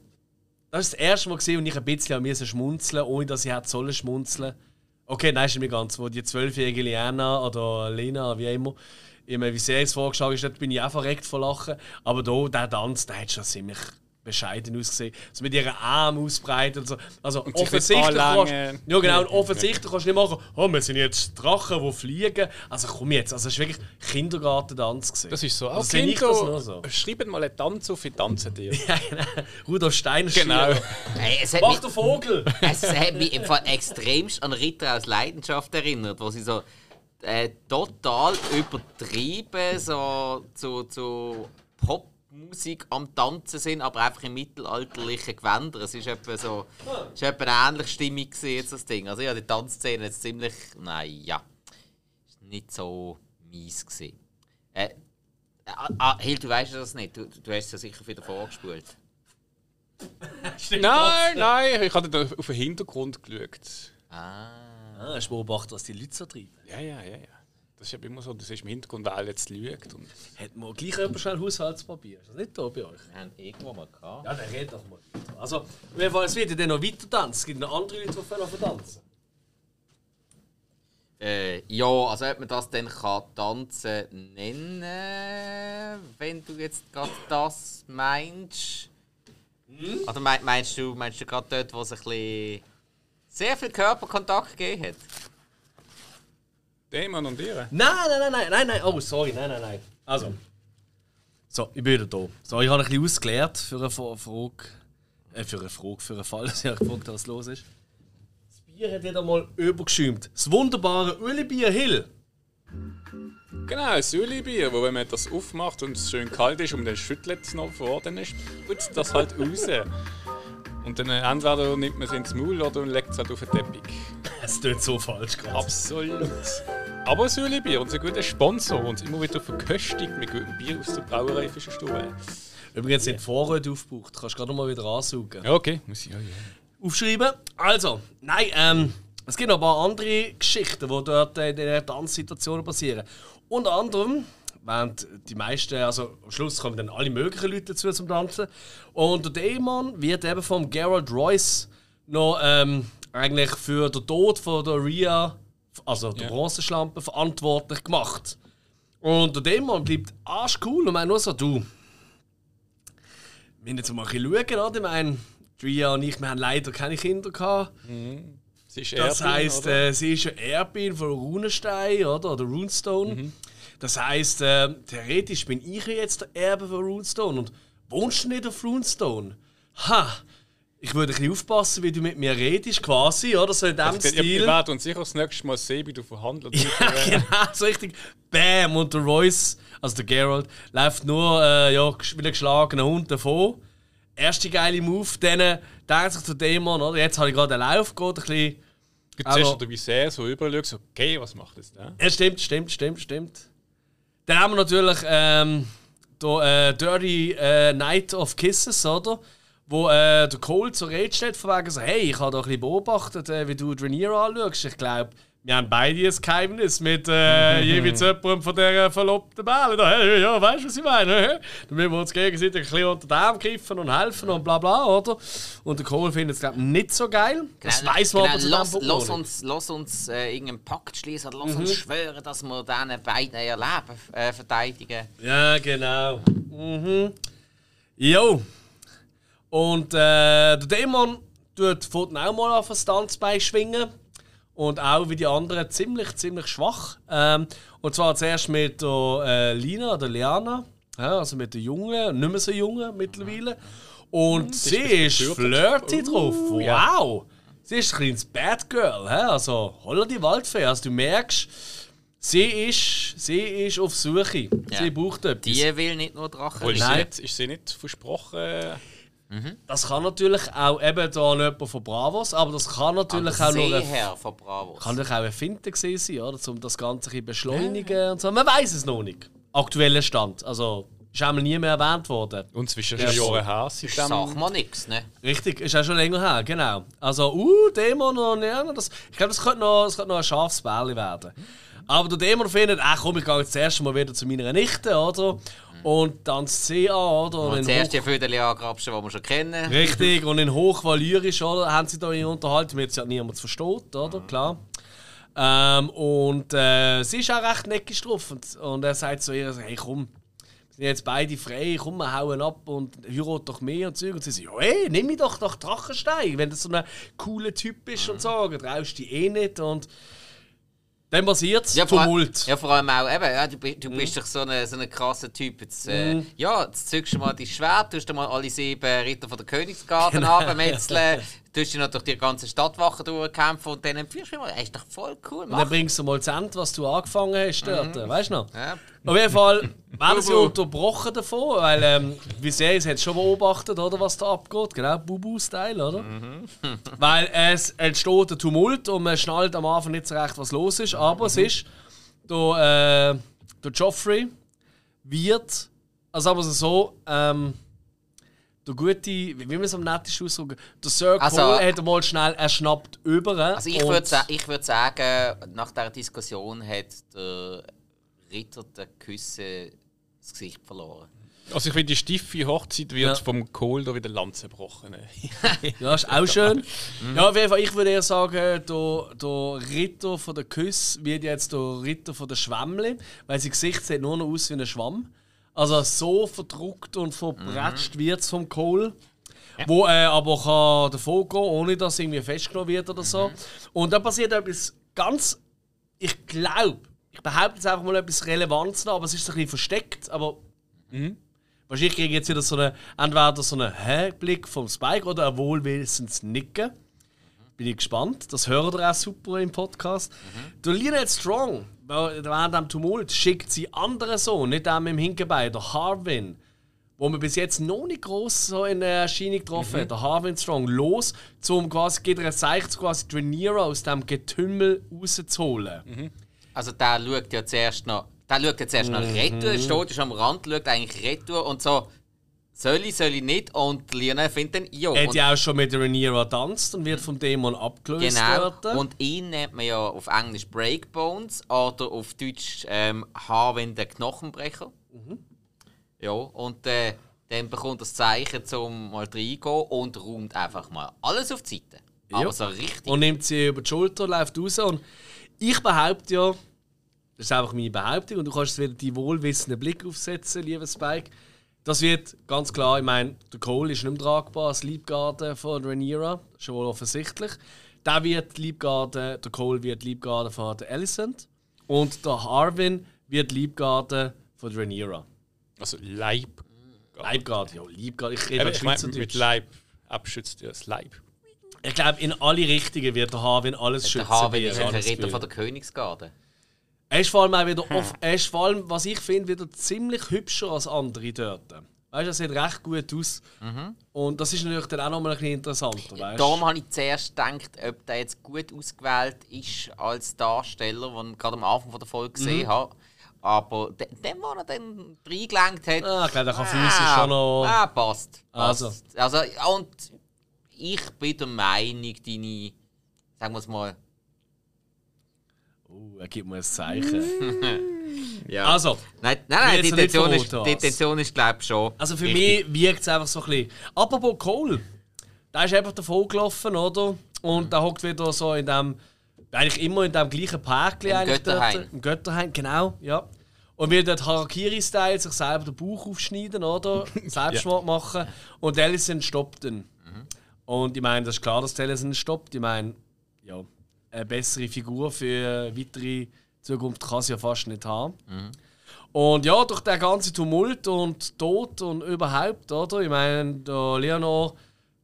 das ist das erste Mal, gesehen, wo ich ein bisschen an mir schmunzeln ohne dass ich hätte sollen schmunzeln. Okay, nein, stimmt nicht ganz. Wo die zwölfjährige Liana oder Lena, wie immer, immer wie sehr es vorgeschlagen ist, bin ich auch verreckt vor Lachen. Aber da, der Tanz, der hat schon ziemlich bescheiden ausgesehen. So mit ihren Armen ausbreiten und so. Also nicht offensichtlich kannst, ja, genau, und offensichtlich kannst du nicht machen, oh, wir sind jetzt Drachen, die fliegen. Also komm jetzt, also es war wirklich Kindergartentanz. gewesen. Das ist so. Auch Also sehe ich das nur Kinder, so. schreibt mal einen Tanz auf, ich tanze dir. Ja, genau. Rudolf Steiner Genau. Hey, es, hat Mach mich, den Vogel! es hat mich im Fall extremst an Ritter aus Leidenschaft erinnert, wo sie so äh, total übertrieben so zu, zu Popmusik am Tanzen sind, aber einfach in mittelalterlichen Gewändern. Es ist etwa so, es ist etwa eine ähnliche Stimmung jetzt das Ding. Also ja, die Tanzszene jetzt ziemlich, naja, ist nicht so mies gewesen. Äh, ah, ah, Hill, du weißt das nicht. Du, du hast es ja sicher wieder vorgespult. Nein, nein, ich habe auf den Hintergrund geschaut. Ah. Ah, hast du beobachtet, was die Leute so treiben? Ja, ja, ja, ja. Das ist immer so, das ist im Hintergrund, weil jetzt lügt. Und Hat man gleich jemand schnell Haushaltspapier? Ist das nicht da bei euch? Wir haben irgendwo mal gehabt. Ja, dann red doch mal weiter. Also, jeden Fall, es wird ja dann noch weiter tanzen. Es gibt noch andere Leute, die können tanzen. Äh, ja, also ob man das dann kann tanzen nennen, wenn du jetzt gerade das meinst. Oder mein- meinst du, meinst du gerade dort, wo es ein bisschen sehr viel Körperkontakt gegeben hat? Damon und ihr. Nein, nein, nein, nein, nein, nein. Oh, sorry, nein, nein, nein. Also. So, ich bin wieder da. So, ich habe ein bisschen ausgeklärt für eine Fra- Frage. Äh, für eine Frage, für einen Fall, dass ich gefragt habe, was los ist. Das Bier hat wieder mal übergeschäumt. Das wunderbare Ölibier Hill. Genau, ein Sülibier, wo wenn man das aufmacht und es schön kalt ist und dann schüttelt es noch vor, dann ist putzt das halt raus. Und dann äh, entweder nimmt man es ins Maul oder legt es halt auf den Teppich. Es tut so falsch gerade. Absolut. Aber Sülibier, unser guter Sponsor, uns immer wieder verköstigt mit gutem Bier aus der Brauerei Fischerstube. Übrigens sind Vorräte aufgebraucht. Kannst du gerade noch mal wieder ansaugen. Ja, okay, muss ich ja, ja. aufschreiben. Also, nein, ähm, es gibt noch ein paar andere Geschichten, die dort in dieser Tanzsituation passieren. Unter anderem, während die meisten, also am Schluss kommen dann alle möglichen Leute dazu zum Tanzen. Und der Dämon wird eben vom Gerald Royce noch ähm, eigentlich für den Tod von der Rhea, also der Ja. Bronzeschlampe, verantwortlich gemacht. Und der Dämon bleibt arschcool und meint nur so, du, wir jetzt mal ein bisschen schauen, oder? Ich meine, Ria und ich, wir haben leider keine Kinder gehabt. Sie ist Das Erbin, heisst, äh, sie ist eine Erbin von Runenstein, oder? Oder Runestone. Mhm. Das heisst, äh, theoretisch bin ich jetzt der Erbe von Runestone. Und wohnst du nicht auf Runestone? Ha! Ich würde ein bisschen aufpassen, wie du mit mir redest, quasi, oder? So in diesem Ich, ich, ich Stil. werde uns sicher das nächste Mal sehen, wie du verhandelst. Ja, genau, so richtig Bam! Und der Royce, also der Geralt, läuft nur äh, ja, wie ein geschlagener Hund davon. Erste geile Move, dann denkt sich der Dämon, oder? Jetzt habe ich gerade einen Lauf, geht ein bisschen. Aber- siehst wie sehr so überall so, okay, was macht das da? Ja, stimmt, stimmt, stimmt, stimmt. Dann haben wir natürlich ähm, der, äh, Dirty äh, Night of Kisses, oder? Wo äh, der Cole zur Rede steht, von wegen so, hey, ich habe doch ein bisschen beobachtet, äh, wie du Rhaenyra anschaust. Ich glaube, wir haben beide ein Geheimnis mit äh, jeweils jemandem von dieser verlobten Bälle. Da, hey, ja, weißt du, was ich meine? Da müssen wir uns gegenseitig ein bisschen unter den Arm greifen und helfen und bla bla, oder? Und der Cole findet es, glaube ich, nicht so geil. Das weiß man aber zu lass, lass uns, lass uns äh, irgendeinen Pakt schließen, lass Mhm. uns schwören, dass wir diesen beiden ihr Leben äh, verteidigen. Ja, genau. Mhm. Jo. Und äh, der Dämon tut fängt auch mal auf das Tanzbein schwingen. Und auch wie die anderen ziemlich, ziemlich schwach. Ähm, und zwar zuerst mit der äh, Lina oder Liana. Ja, also mit der Jungen, nicht mehr so Jungen mittlerweile. Und sie ist ist flirty drauf. Wow! Sie ist ein kleines Bad Girl. hä? Also, holla die Waldfee. Also, du merkst, sie ist, sie ist auf Suche. Sie braucht etwas. Die will nicht nur Drachen. Obwohl, ist, sie Nein. nicht, ist sie nicht versprochen? Äh, Das kann natürlich auch eben da jemand von Bravos, aber das kann natürlich auch nur ein, Seeherr von Bravos. kann natürlich auch ein Finden gewesen sein, oder? Um das Ganze ein beschleunigen und so. Man weiß es noch nicht. Aktueller Stand. Also, ist einmal nie mehr erwähnt worden. Und zwischen Ja, schon so. Jahre her. Sag mal nichts, ne? Richtig, ist auch schon länger her, genau. Also, uh, Dämon und ja, das, ich glaube, das könnte noch, das könnte noch ein scharfes Bärli werden. Aber der Dämon findet, ach komm, ich gehe jetzt zuerst mal wieder zu meiner Nichte, oder? Und dann das CA, oder? Und in das erste Hoch- Viertel angrapschen, das wir schon kennen. Richtig, und in Hochvalyrisch, oder? Haben sie da ihre Unterhaltung, damit sie halt niemand versteht, oder? Klar. Ähm, und äh, sie ist auch recht neckisch drauf. Und, und er sagt zu ihr, so, hey komm, wir sind jetzt beide frei, komm, wir hauen ab und heirat doch mehr und Zeug. Und sie sagt, ja hey, nimm mich doch nach Drachenstein, wenn du so ein cooler Typ bist und so, du traust dich eh nicht. Und dann passiert's, Ja, vor, Tumult. ja, vor allem auch, eben, ja, du, du bist doch so ein so eine krasser Typ. Jetzt, äh, Ja, jetzt zückst du mal dein Schwert, tust du mal alle sieben Ritter von der Königsgarten Genau. abmetzeln, du noch durch die ganze Stadtwache durchkämpfen und dann führst du mal. Das ist doch voll cool, Und dann mach. bringst du mal zu Ende, was du angefangen hast dort. Weißt du noch? Ja. Auf jeden Fall werden sie unterbrochen davon, weil ähm, wie sehr es hat schon beobachtet, oder, was da abgeht. Genau, Bubu-Style, oder? weil es entsteht ein Tumult und man schnallt am Anfang nicht so recht, was los ist. Aber es ist, der, äh, der Joffrey wird, also aber so, ähm, der gute, wie man es am nettesten ausdrücken, der Sir Also- Cole hat mal schnell erschnappt über. Also ich würde sa ich würd sagen, nach dieser Diskussion hat der Ritter der Küsse das Gesicht verloren. Also ich finde, die stiffe Hochzeit wird Ja. vom Kohl da wieder Lanze gebrochen. Ja, ist auch schön. Ja, auf jeden Fall, ich würde eher sagen, der, der Ritter von der Küss wird jetzt der Ritter von der Schwämmli, weil sein Gesicht sieht nur noch aus wie ein Schwamm. Also so verdruckt und verbratscht wird es vom Kohl. Wo er aber kann davon gehen ohne dass er irgendwie festgenommen wird oder so. Und dann passiert etwas ganz, ich glaube, ich behaupte jetzt einfach mal etwas Relevantes noch, aber es ist so ein bisschen versteckt, aber Wahrscheinlich kriege ich jetzt wieder so eine, entweder so einen Hä-Blick vom Spike oder ein wohlwissens Nicken. Bin ich gespannt. Das hört ihr auch super im Podcast. Der Lionel Strong, weil während dem Tumult, schickt sie anderen Sohn, nicht dem im Hinterbein, der Harwin, wo man bis jetzt noch nicht groß so in der Erscheinung getroffen hat, der Harwin Strong, los, um quasi, geht er Zeichen, quasi Rhaenyra aus dem Getümmel rauszuholen. Also der schaut ja zuerst noch, der schaut ja zuerst noch Retour, steht ist am Rand, schaut eigentlich Retour und so, soll ich, soll ich nicht? Und Lionel findet dann, ja. Er hat ja auch schon mit der Rhaenyra tanzt und wird vom Dämon abgelöst genau. dort. Und ihn nennt man ja auf Englisch Breakbones oder auf Deutsch ähm, Harwin der Knochenbrecher. Ja, und äh, dann bekommt er das Zeichen, um mal reingehen und räumt einfach mal alles auf die Seite. Aber Ja. so richtig. und nimmt sie über die Schulter, läuft raus. Und ich behaupte ja, das ist einfach meine Behauptung, und du kannst wieder die wohlwissenden Blick aufsetzen, lieber Spike. Das wird ganz klar, ich meine, der Cole ist nicht mehr tragbar als Liebgarde von Rhaenyra, das ist schon wohl offensichtlich. Der wird Liebgarde, der Cole wird Liebgarde von der Alicent und der Harwin wird Liebgarde von Rhaenyra. Also Leib. Leibgarde, ja, Liebgarde, ich rede ich meine, mit. Leib abschützt ja das Leib. Ich glaube, in alle Richtungen wird der Harwin alles schützen. der Harwin ist er ein Ritter von der Königsgarde. Er ist vor allem auch wieder off, er ist vor allem, was ich finde, wieder ziemlich hübscher als andere dort. Weißt du, er sieht recht gut aus. Und das ist natürlich dann auch nochmal ein bisschen interessanter. Weißt? Darum habe ich zuerst gedacht, ob der jetzt gut ausgewählt ist als Darsteller, den ich gerade am Anfang von der Folge gesehen habe. Aber de- dem, wo er dann reingelenkt hat, Ah, ich glaube, der kann physisch schon noch. Ah, passt. Also. passt. Also. Und ich bin der Meinung, deine, sagen wir es mal, Oh, er gibt mir ein Zeichen. ja. Also, nein, nein, nein die Intention ist, die. Intention ist, glaube ich, schon. also für richtig. mich wirkt es einfach so ein bisschen. Apropos Cole, der ist einfach davon gelaufen, oder? Und der hockt wieder so in dem. Eigentlich immer in dem gleichen Parkli Im Götterhain. Dort, Im Götterhain, genau, ja. Und will dort Harakiri-Style sich selber den Bauch aufschneiden, oder? Selbstmord machen. Und Ellison stoppt ihn. Und ich meine, das ist klar, dass Ellison stoppt. Ich meine, ja, eine bessere Figur für weitere Zukunft kann sie ja fast nicht haben. Und ja, durch den ganzen Tumult und Tod und überhaupt, oder? Ich meine, der Leonor,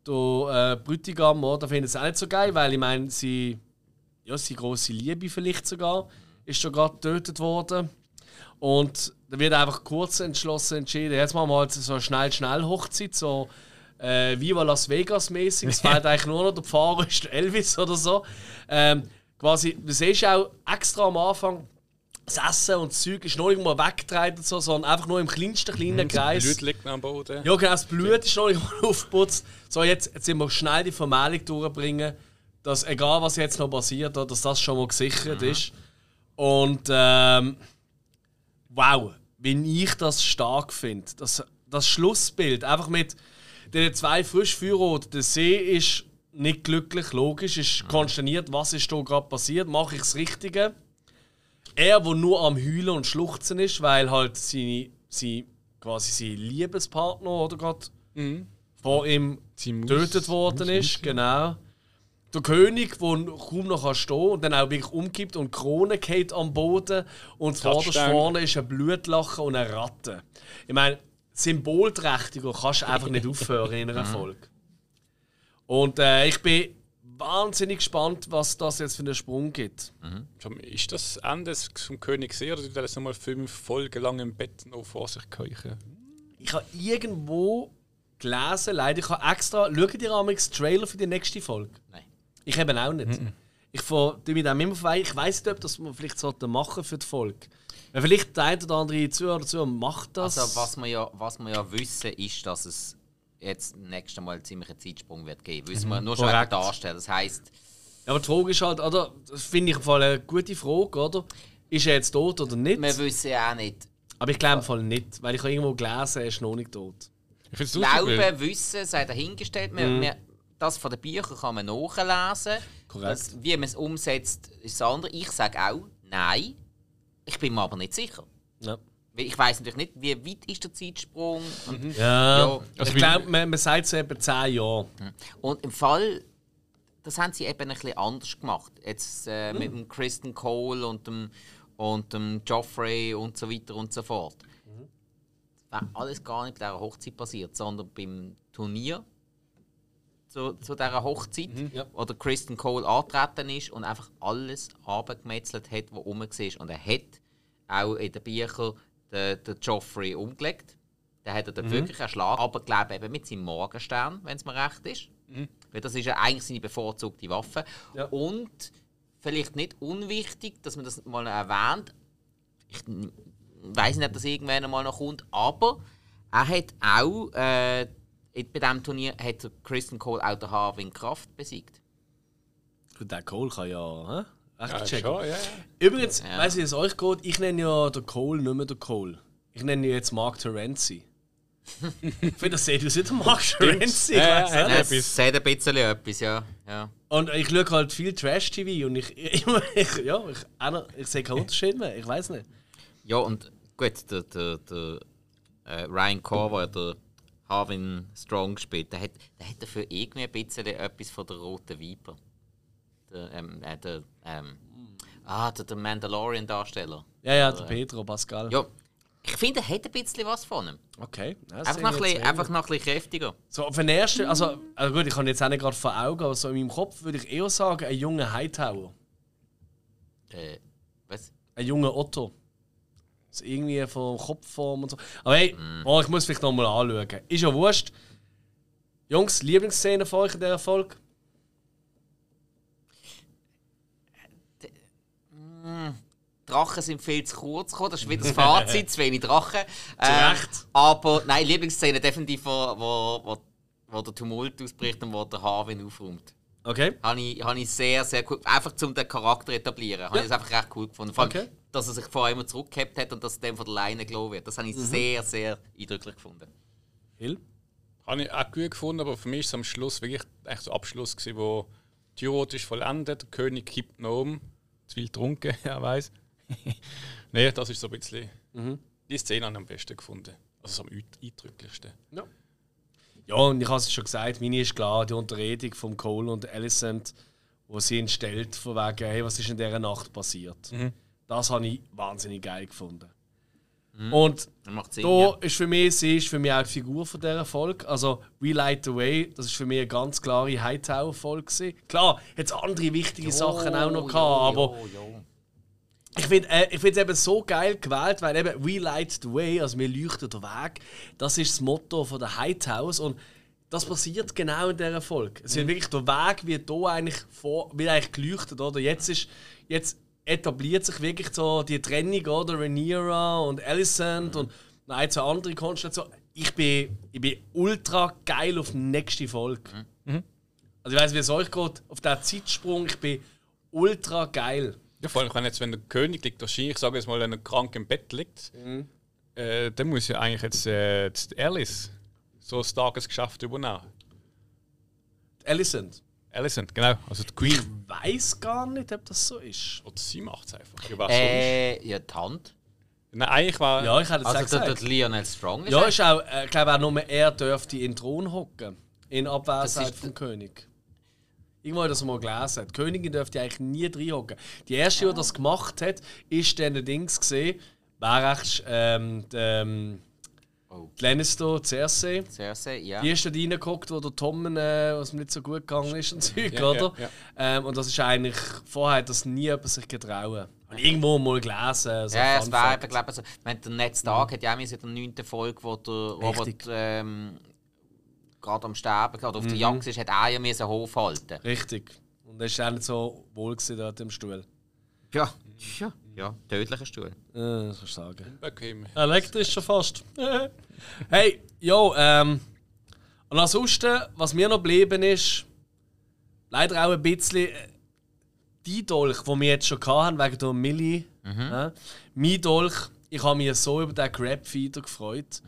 der äh, Brütigam, oder, findet es auch nicht so geil, weil ich meine, sie, ja, seine große Liebe vielleicht sogar, ist schon gerade getötet worden. Und da wird einfach kurz entschlossen entschieden, jetzt machen wir halt so eine schnell-schnell-Hochzeit, so äh, Viva Las Vegas mäßig. Es fehlt eigentlich nur noch der Fahrer ist Elvis oder so. Ähm, quasi, du siehst auch extra am Anfang, das Essen und das Zeug ist noch nicht mal weggetragen, so, sondern einfach nur im kleinsten kleinen Kreis. Das Blut liegt noch am Boden. Ja, genau, das Blut ist noch nicht mal aufgeputzt. So, jetzt, jetzt sind wir schnell die Vermählung durchbringen, dass egal was jetzt noch passiert, dass das schon mal gesichert ist. Und ähm, wow, wie ich das stark finde. Das, das Schlussbild, einfach mit den zwei Frischfeuerroten. Der See ist nicht glücklich, logisch, ist konsterniert, was ist da gerade passiert, mache ich das Richtige. Er, der nur am Heulen und Schluchzen ist, weil halt seine, seine quasi sein Liebespartner oder gerade vor ihm getötet worden ist, genau. Der König, der kaum noch kann stehen und dann auch wirklich umkippt und die Krone geht am Boden und vorderst vorne ist ein Blutlachen und eine Ratte. Ich meine, symbolträchtiger kannst du einfach nicht aufhören in einer Folge. Und äh, ich bin wahnsinnig gespannt, was das jetzt für einen Sprung gibt. Mal, Ist das Ende vom König gesehen oder er das nochmal fünf Folgen lang im Bett noch vor sich keuchen? Ich habe irgendwo gelesen, leider, ich habe extra, schaut ihr amigs Trailer für die nächste Folge? Nein. Ich eben auch nicht. Ich ver- tu mich dem immer vorbei. Ich weiß nicht, ob das man vielleicht sollte machen für die Folge. Weil vielleicht der eine oder andere Zuhörer oder Zuhörer macht das. Also was wir, ja, was wir ja wissen, ist, dass es jetzt nächstes Mal ziemlich einen Zeitsprung wird geben. Wissen wir nur schon Darsteller. Das heisst, Ja, aber die Frage ist halt, oder? Das finde ich im Fall eine gute Frage, oder? Ist er jetzt tot oder nicht? wir wissen ja auch nicht. Aber ich glaube im Fall nicht, weil ich habe irgendwo gelesen, er ist noch nicht tot. Ich Glauben, Wissen sei dahingestellt. Wir, wir, das von den Büchern kann man nachlesen. Korrekt. Das, wie man es umsetzt, ist das andere. Ich sage auch, nein. Ich bin mir aber nicht sicher. Ja. Ich weiß natürlich nicht, wie weit ist der Zeitsprung. Und, Ja. Ja. Also ich glaube, man, man sagt so etwa 10 Jahre. und im Fall, das haben sie eben ein bisschen anders gemacht. Jetzt äh, mit dem Kristen Cole und dem, und dem Joffrey und so weiter und so fort. Das wäre alles gar nicht bei dieser Hochzeit passiert, sondern beim Turnier zu, zu dieser Hochzeit, ja. wo der Kristen Cole angetreten ist und einfach alles abgemetzelt hat, was rum war. Und er hat auch in den Büchern den, den Joffrey umgelegt. Da hat er dann wirklich einen Schlag abgegeben, eben mit seinem Morgenstern, wenn es mir recht ist. Weil das ist ja eigentlich seine bevorzugte Waffe. Ja. Und vielleicht nicht unwichtig, dass man das mal erwähnt. Ich weiß nicht, ob das irgendwann mal noch kommt, aber er hat auch äh, bei diesem Turnier hat Kristen Cole auch den Harwin Kraft besiegt. Gut, der Cole kann ja, hä? Echt Ja, checken. schon, ja, ja. Übrigens, Ja. weiss ich, wie es euch geht, ich nenne ja den Cole nicht mehr den Cole. Ich nenne ihn jetzt Mark Terenzi. ich finde, das sieht aus wie der Mark Terenzi. ich Ja, ja, ja. nicht. Hat ein bisschen etwas, ja. ja. Und ich schaue halt viel Trash-TV und ich, ich, ich, ja, ich, noch- ich sehe keinen Unterschied mehr. Ich weiß nicht. Ja, und gut, der, der, der äh, Ryan Corver, der Harvin Strong gespielt, der hat, der hat dafür irgendwie ein bisschen etwas von der roten Viper. Der, ähm, äh, der, ähm, ah, der, der Mandalorian-Darsteller. Ja, ja, der Pedro Pascal. Ja, ich finde, er hat ein bisschen was von ihm. Okay. Einfach noch bisschen, einfach noch ein bisschen kräftiger. So, auf den ersten, also, also gut, ich kann jetzt auch nicht gerade vor Augen, aber so in meinem Kopf würde ich eher sagen, ein junger Hightower. Äh, was? Ein junger Otto. So irgendwie von Kopfform und so. Aber hey, oh, ich muss vielleicht nochmal anschauen. Ist ja wurscht. Jungs, Lieblingsszene von euch in dieser Folge? Drachen sind viel zu kurz gekommen, das ist wieder das Fazit, zu wenig Drachen. Ähm, aber nein, Lieblingsszene definitiv, wo, wo, wo, wo der Tumult ausbricht und wo der Harvin aufräumt. Okay. Habe ich, habe ich sehr, sehr cool. Einfach um den Charakter zu etablieren. Habe ich es einfach recht cool gefunden. Vor allem, Okay. dass er sich vorher immer zurückgehabt hat und dass er dann von der Leine gelassen wird. Das habe ich sehr, sehr eindrücklich gefunden. Hill? Habe ich auch gut gefunden, aber für mich ist es am Schluss wirklich echt so Abschluss gewesen, wo die Tyrot ist vollendet, der König kippt noch um, zu viel getrunken, er weiß. Nein, das ist so ein bisschen. Die Szene habe ich am besten gefunden. Also am eindrücklichsten. Ja. Ja, und ich habe es schon gesagt, meine ist klar, die Unterredung von Cole und Alicent, wo sie ihn stellt, von wegen, hey, was ist in dieser Nacht passiert. Das habe ich wahnsinnig geil gefunden. Und Das macht Sinn. da ja. ist für mich, sie ist für mich auch die Figur von dieser Folge. Also, We Light the Way, das ist für mich eine ganz klare Hightower-Folge. Klar, hat es andere wichtige Sachen auch noch Jo, gehabt, aber jo, jo. Ich finde äh, ich es eben so geil gewählt, weil eben We Light the Way, also wir leuchten den Weg, das ist das Motto von der Highthouse und das passiert genau in dieser Folge. Es wird wirklich der Weg wird hier eigentlich vor, wird eigentlich geleuchtet, oder? Jetzt ist jetzt etabliert sich wirklich so die Trennung, oder? Rhaenyra und Alicent und noch ein, zwei andere Konstellationen. Ich bin, ich bin ultra geil auf die nächste Folge. Also ich weiß, wie es euch geht, auf diesen Zeitsprung, ich bin ultra geil. Ja, vor allem, wenn jetzt, wenn der König liegt, wahrscheinlich, ich sage jetzt mal, wenn er krank im Bett liegt, äh, dann muss ja eigentlich jetzt, äh, jetzt Alice so ein starkes Geschäft übernehmen. Alicent. Alicent, genau. Also die Queen. weiß gar nicht, ob das so ist. Oder sie macht es einfach. Ja, was Äh, ja, die Hand. Nein, eigentlich war. Ja, ich hätte Also auch der, der gesagt. Lionel Strong ist Ja, ja, ist auch, äh, ich glaube auch nur er dürfte in den Thron hocken. In Abwesenheit vom König. Irgendwo ich das mal gelesen. Die Königin dürfte eigentlich nie reinhocken. Die erste, die das gemacht hat, ist dann Dings gesehen. Wer rechts, ähm, die, ähm, Oh. die Lannister, Cersei. Cersei, ja. Die ist dort reingeguckt, wo der Tommen, äh, was mir nicht so gut gegangen ist und Zeug, Ja, oder? ja, Ähm, und das ist eigentlich, vorher hat das nie jemand sich getrauen. Ich irgendwo mal gelesen. So Ja, es war eben, glaube ich, so. Ich meine, der Ned Stark hat ja auch in der neunten Folge, wo der Robert ähm, gerade am Sterben oder auf Mhm. der Jagd ist, hat er ja müssen Hof halten. Richtig. Und er war auch nicht so wohl dort im Stuhl. Ja, ja, ja, tödlicher Stuhl. Äh, das kannst du sagen. Bequem. Elektrisch schon fast. hey, jo, ähm. Und ansonsten, was mir noch geblieben ist, leider auch ein bisschen äh, die Dolch, die wir jetzt schon hatten, wegen der Millie. Äh, mein Dolch, ich habe mich so über den Crab-Feeder gefreut.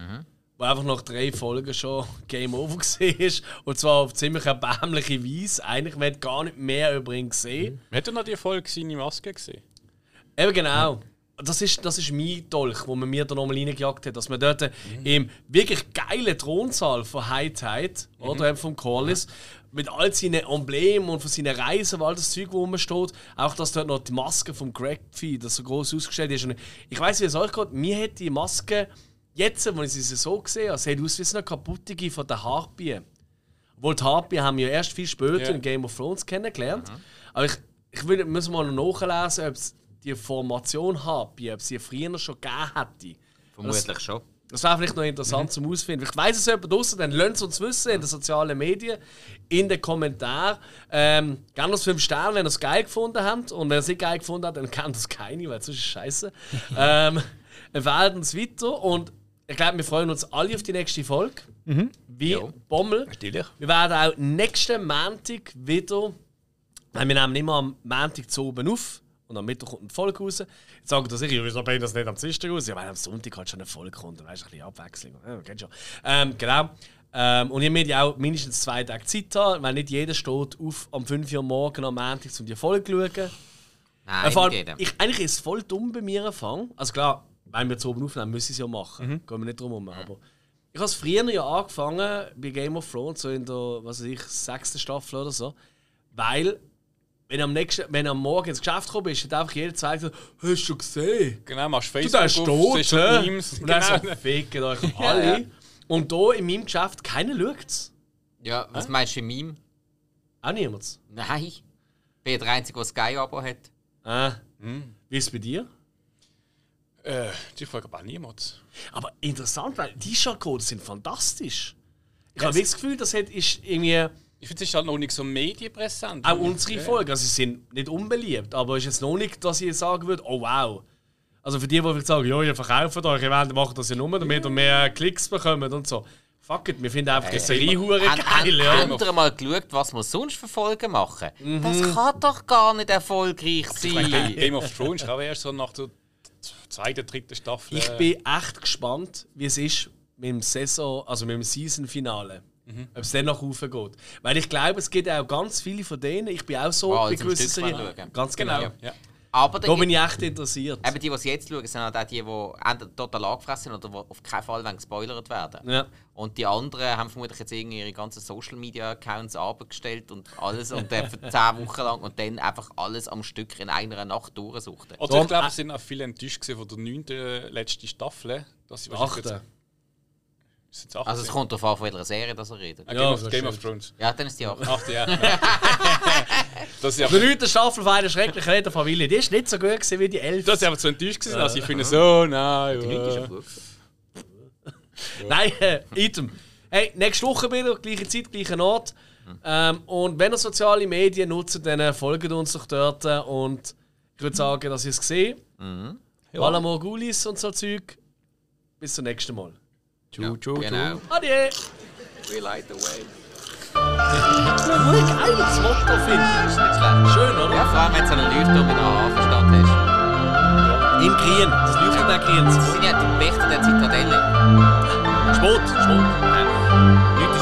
Wo einfach nach drei Folgen schon Game Over war. Und zwar auf ziemlich erbärmliche Weise. Eigentlich, man hat gar nicht mehr über ihn gesehen. Hat er noch die Folge seine Maske gesehen? Eben genau. Das ist, das ist mein Dolch, wo man mir da nochmal reingejagt hat. Dass man dort im wirklich geilen Thronsaal von High Tide, oder eben vom Corliss, mit all seinen Emblemen und von seinen Reisen, all das Zeug, wo rumsteht, auch dass dort noch die Maske vom Greg Fee, das so groß ausgestellt ist. Und ich weiß, wie es euch geht, mir hat die Maske, jetzt, wo ich sie so gesehen habe, sieht aus wie eine kaputtige von der Harpie. Obwohl die Harpie haben wir ja erst viel später Ja. in Game of Thrones kennengelernt. Aber ich, ich will, muss mal noch nachlesen, ob es die Formation Harpie, ob sie früher schon gegeben hätte. Vermutlich schon. Das wäre vielleicht noch interessant zum Ausfinden. Vielleicht weiss es jemand draußen, dann lasst es uns wissen in den sozialen Medien, in den Kommentaren. Ähm, gerne uns 5 Sterne, wenn ihr es geil gefunden habt. Und wenn ihr es nicht geil gefunden habt, dann kennt das keine, weil sonst ist es scheiße. ähm, empfehlt uns weiter und ich glaube, wir freuen uns alle auf die nächste Folge. Wie Jo. Bommel. Natürlich. Wir werden auch nächsten Montag wieder, weil wir nehmen immer am Montag zu oben auf und am Mittwoch kommt eine Folge raus. Jetzt sagen das ich, wieso bringt das nicht am Dienstag raus? Ja, weil am Sonntag halt schon eine Folge kommt, dann weißt du, ein bisschen Abwechslung. Ja, kennt schon. Ähm, genau. Ähm, und ihr müsst ja auch mindestens zwei Tage Zeit haben, weil nicht jeder steht auf am 5 Uhr morgen am Montag, um die Folge zu schauen. Nein, Äh, allem, nicht jeder. ich, eigentlich ist es voll dumm bei mir anfangen. Also klar, wenn wir zu oben aufnehmen, müssen sie es ja machen. Mhm. Gehen wir nicht drum herum. Aber ich habe es früher ja angefangen bei Game of Thrones, so in der, was weiß ich, sechsten Staffel oder so. Weil, wenn du am, nächsten, wenn du am Morgen ins Geschäft gekommen bist, hat einfach jeder so, hast du schon gesehen? Genau, machst Du, Facebook der ist auf, tot, hä? Memes. Und dann Genau. so, fickt euch alle. ja. Und hier in meinem Geschäft, keiner schaut es. Ja, was meinst du im Meme? Auch niemand. Nein. Ich bin ja der Einzige, der Sky-Abo hat. Äh, Hm. Wie ist es bei dir? Äh, die Folge aber niemand. Aber interessant, weil die Schallcodes sind fantastisch. Ich habe das Gefühl, das hat, ist irgendwie Ich finde, es ist halt noch nicht so medienpräsent. auch unsere Ja. Folgen. Also sie sind nicht unbeliebt, aber es ist jetzt noch nicht, dass ich sagen würde, oh wow. Also für die, die vielleicht sagen, ja, ihr verkauft euch, ihr wollt- macht das ja nur, damit ihr mehr Klicks bekommt und so. Fuck it, wir finden einfach die Serie hure Haben geil, ja. habt ihr mal geschaut, was wir sonst für Folgen machen? Das kann doch gar nicht erfolgreich Ich meine, sein. Game of Thrones auch erst so nach der zweiten, dritten Staffel. Ich bin echt gespannt, wie es ist mit dem Saison, also mit dem Season-Finale. Ob es dann noch raufgeht. Weil ich glaube, es gibt auch ganz viele von denen, ich bin auch so Ah, bei gewissen Serien. schauen. Ganz genau. Genau. Ja. Aber Da bin ich echt interessiert. Eben die, die sie jetzt schauen, sind halt auch die, die entweder total angefressen sind oder die auf keinen Fall gespoilert werden. Ja. Und die anderen haben vermutlich jetzt irgendwie ihre ganzen Social Media Accounts abgestellt und alles und dann für 10 Wochen lang und dann einfach alles am Stück in einer Nacht durchsuchten. Also ich glaube, es sind auch viele enttäuscht von der neunten letzten Staffel. Dass sie wahrscheinlich Also es kommt darauf an, von welcher Serie das er redet. Ja, Game, of, das Game of. Thrones. Ja, dann ist die auch. Acht, ja. das ist Die einfach, neunte Staffel von einer schrecklichen Räderfamilie, die ist nicht so gut gewesen wie die elf. das ist einfach zu enttäuscht gewesen. Also ich finde so, nein. Die Leute ist ja ja. gut. Nein, äh, Item. Hey, nächste Woche wieder, gleiche Zeit, gleicher Ort. Ähm, und wenn ihr soziale Medien nutzt, dann äh, folgt uns doch dort. äh, Und ich würde sagen, dass ihr es gesehen Ja. Alla Morgulis und so Zeug. Bis zum nächsten Mal. Tschu, tschu, tschu. Genau. Adieu! We light the way. Nur geil, das Motto finde ich. Ist nicht schlecht. Schön, oder? Ja, vor allem wenn du einen Leuchtturm in der Hafenstadt hast. Im Grün. Das leuchtet auch grün. Das sind ja die Wächter der Zitadelle. Sport, Sport. Leute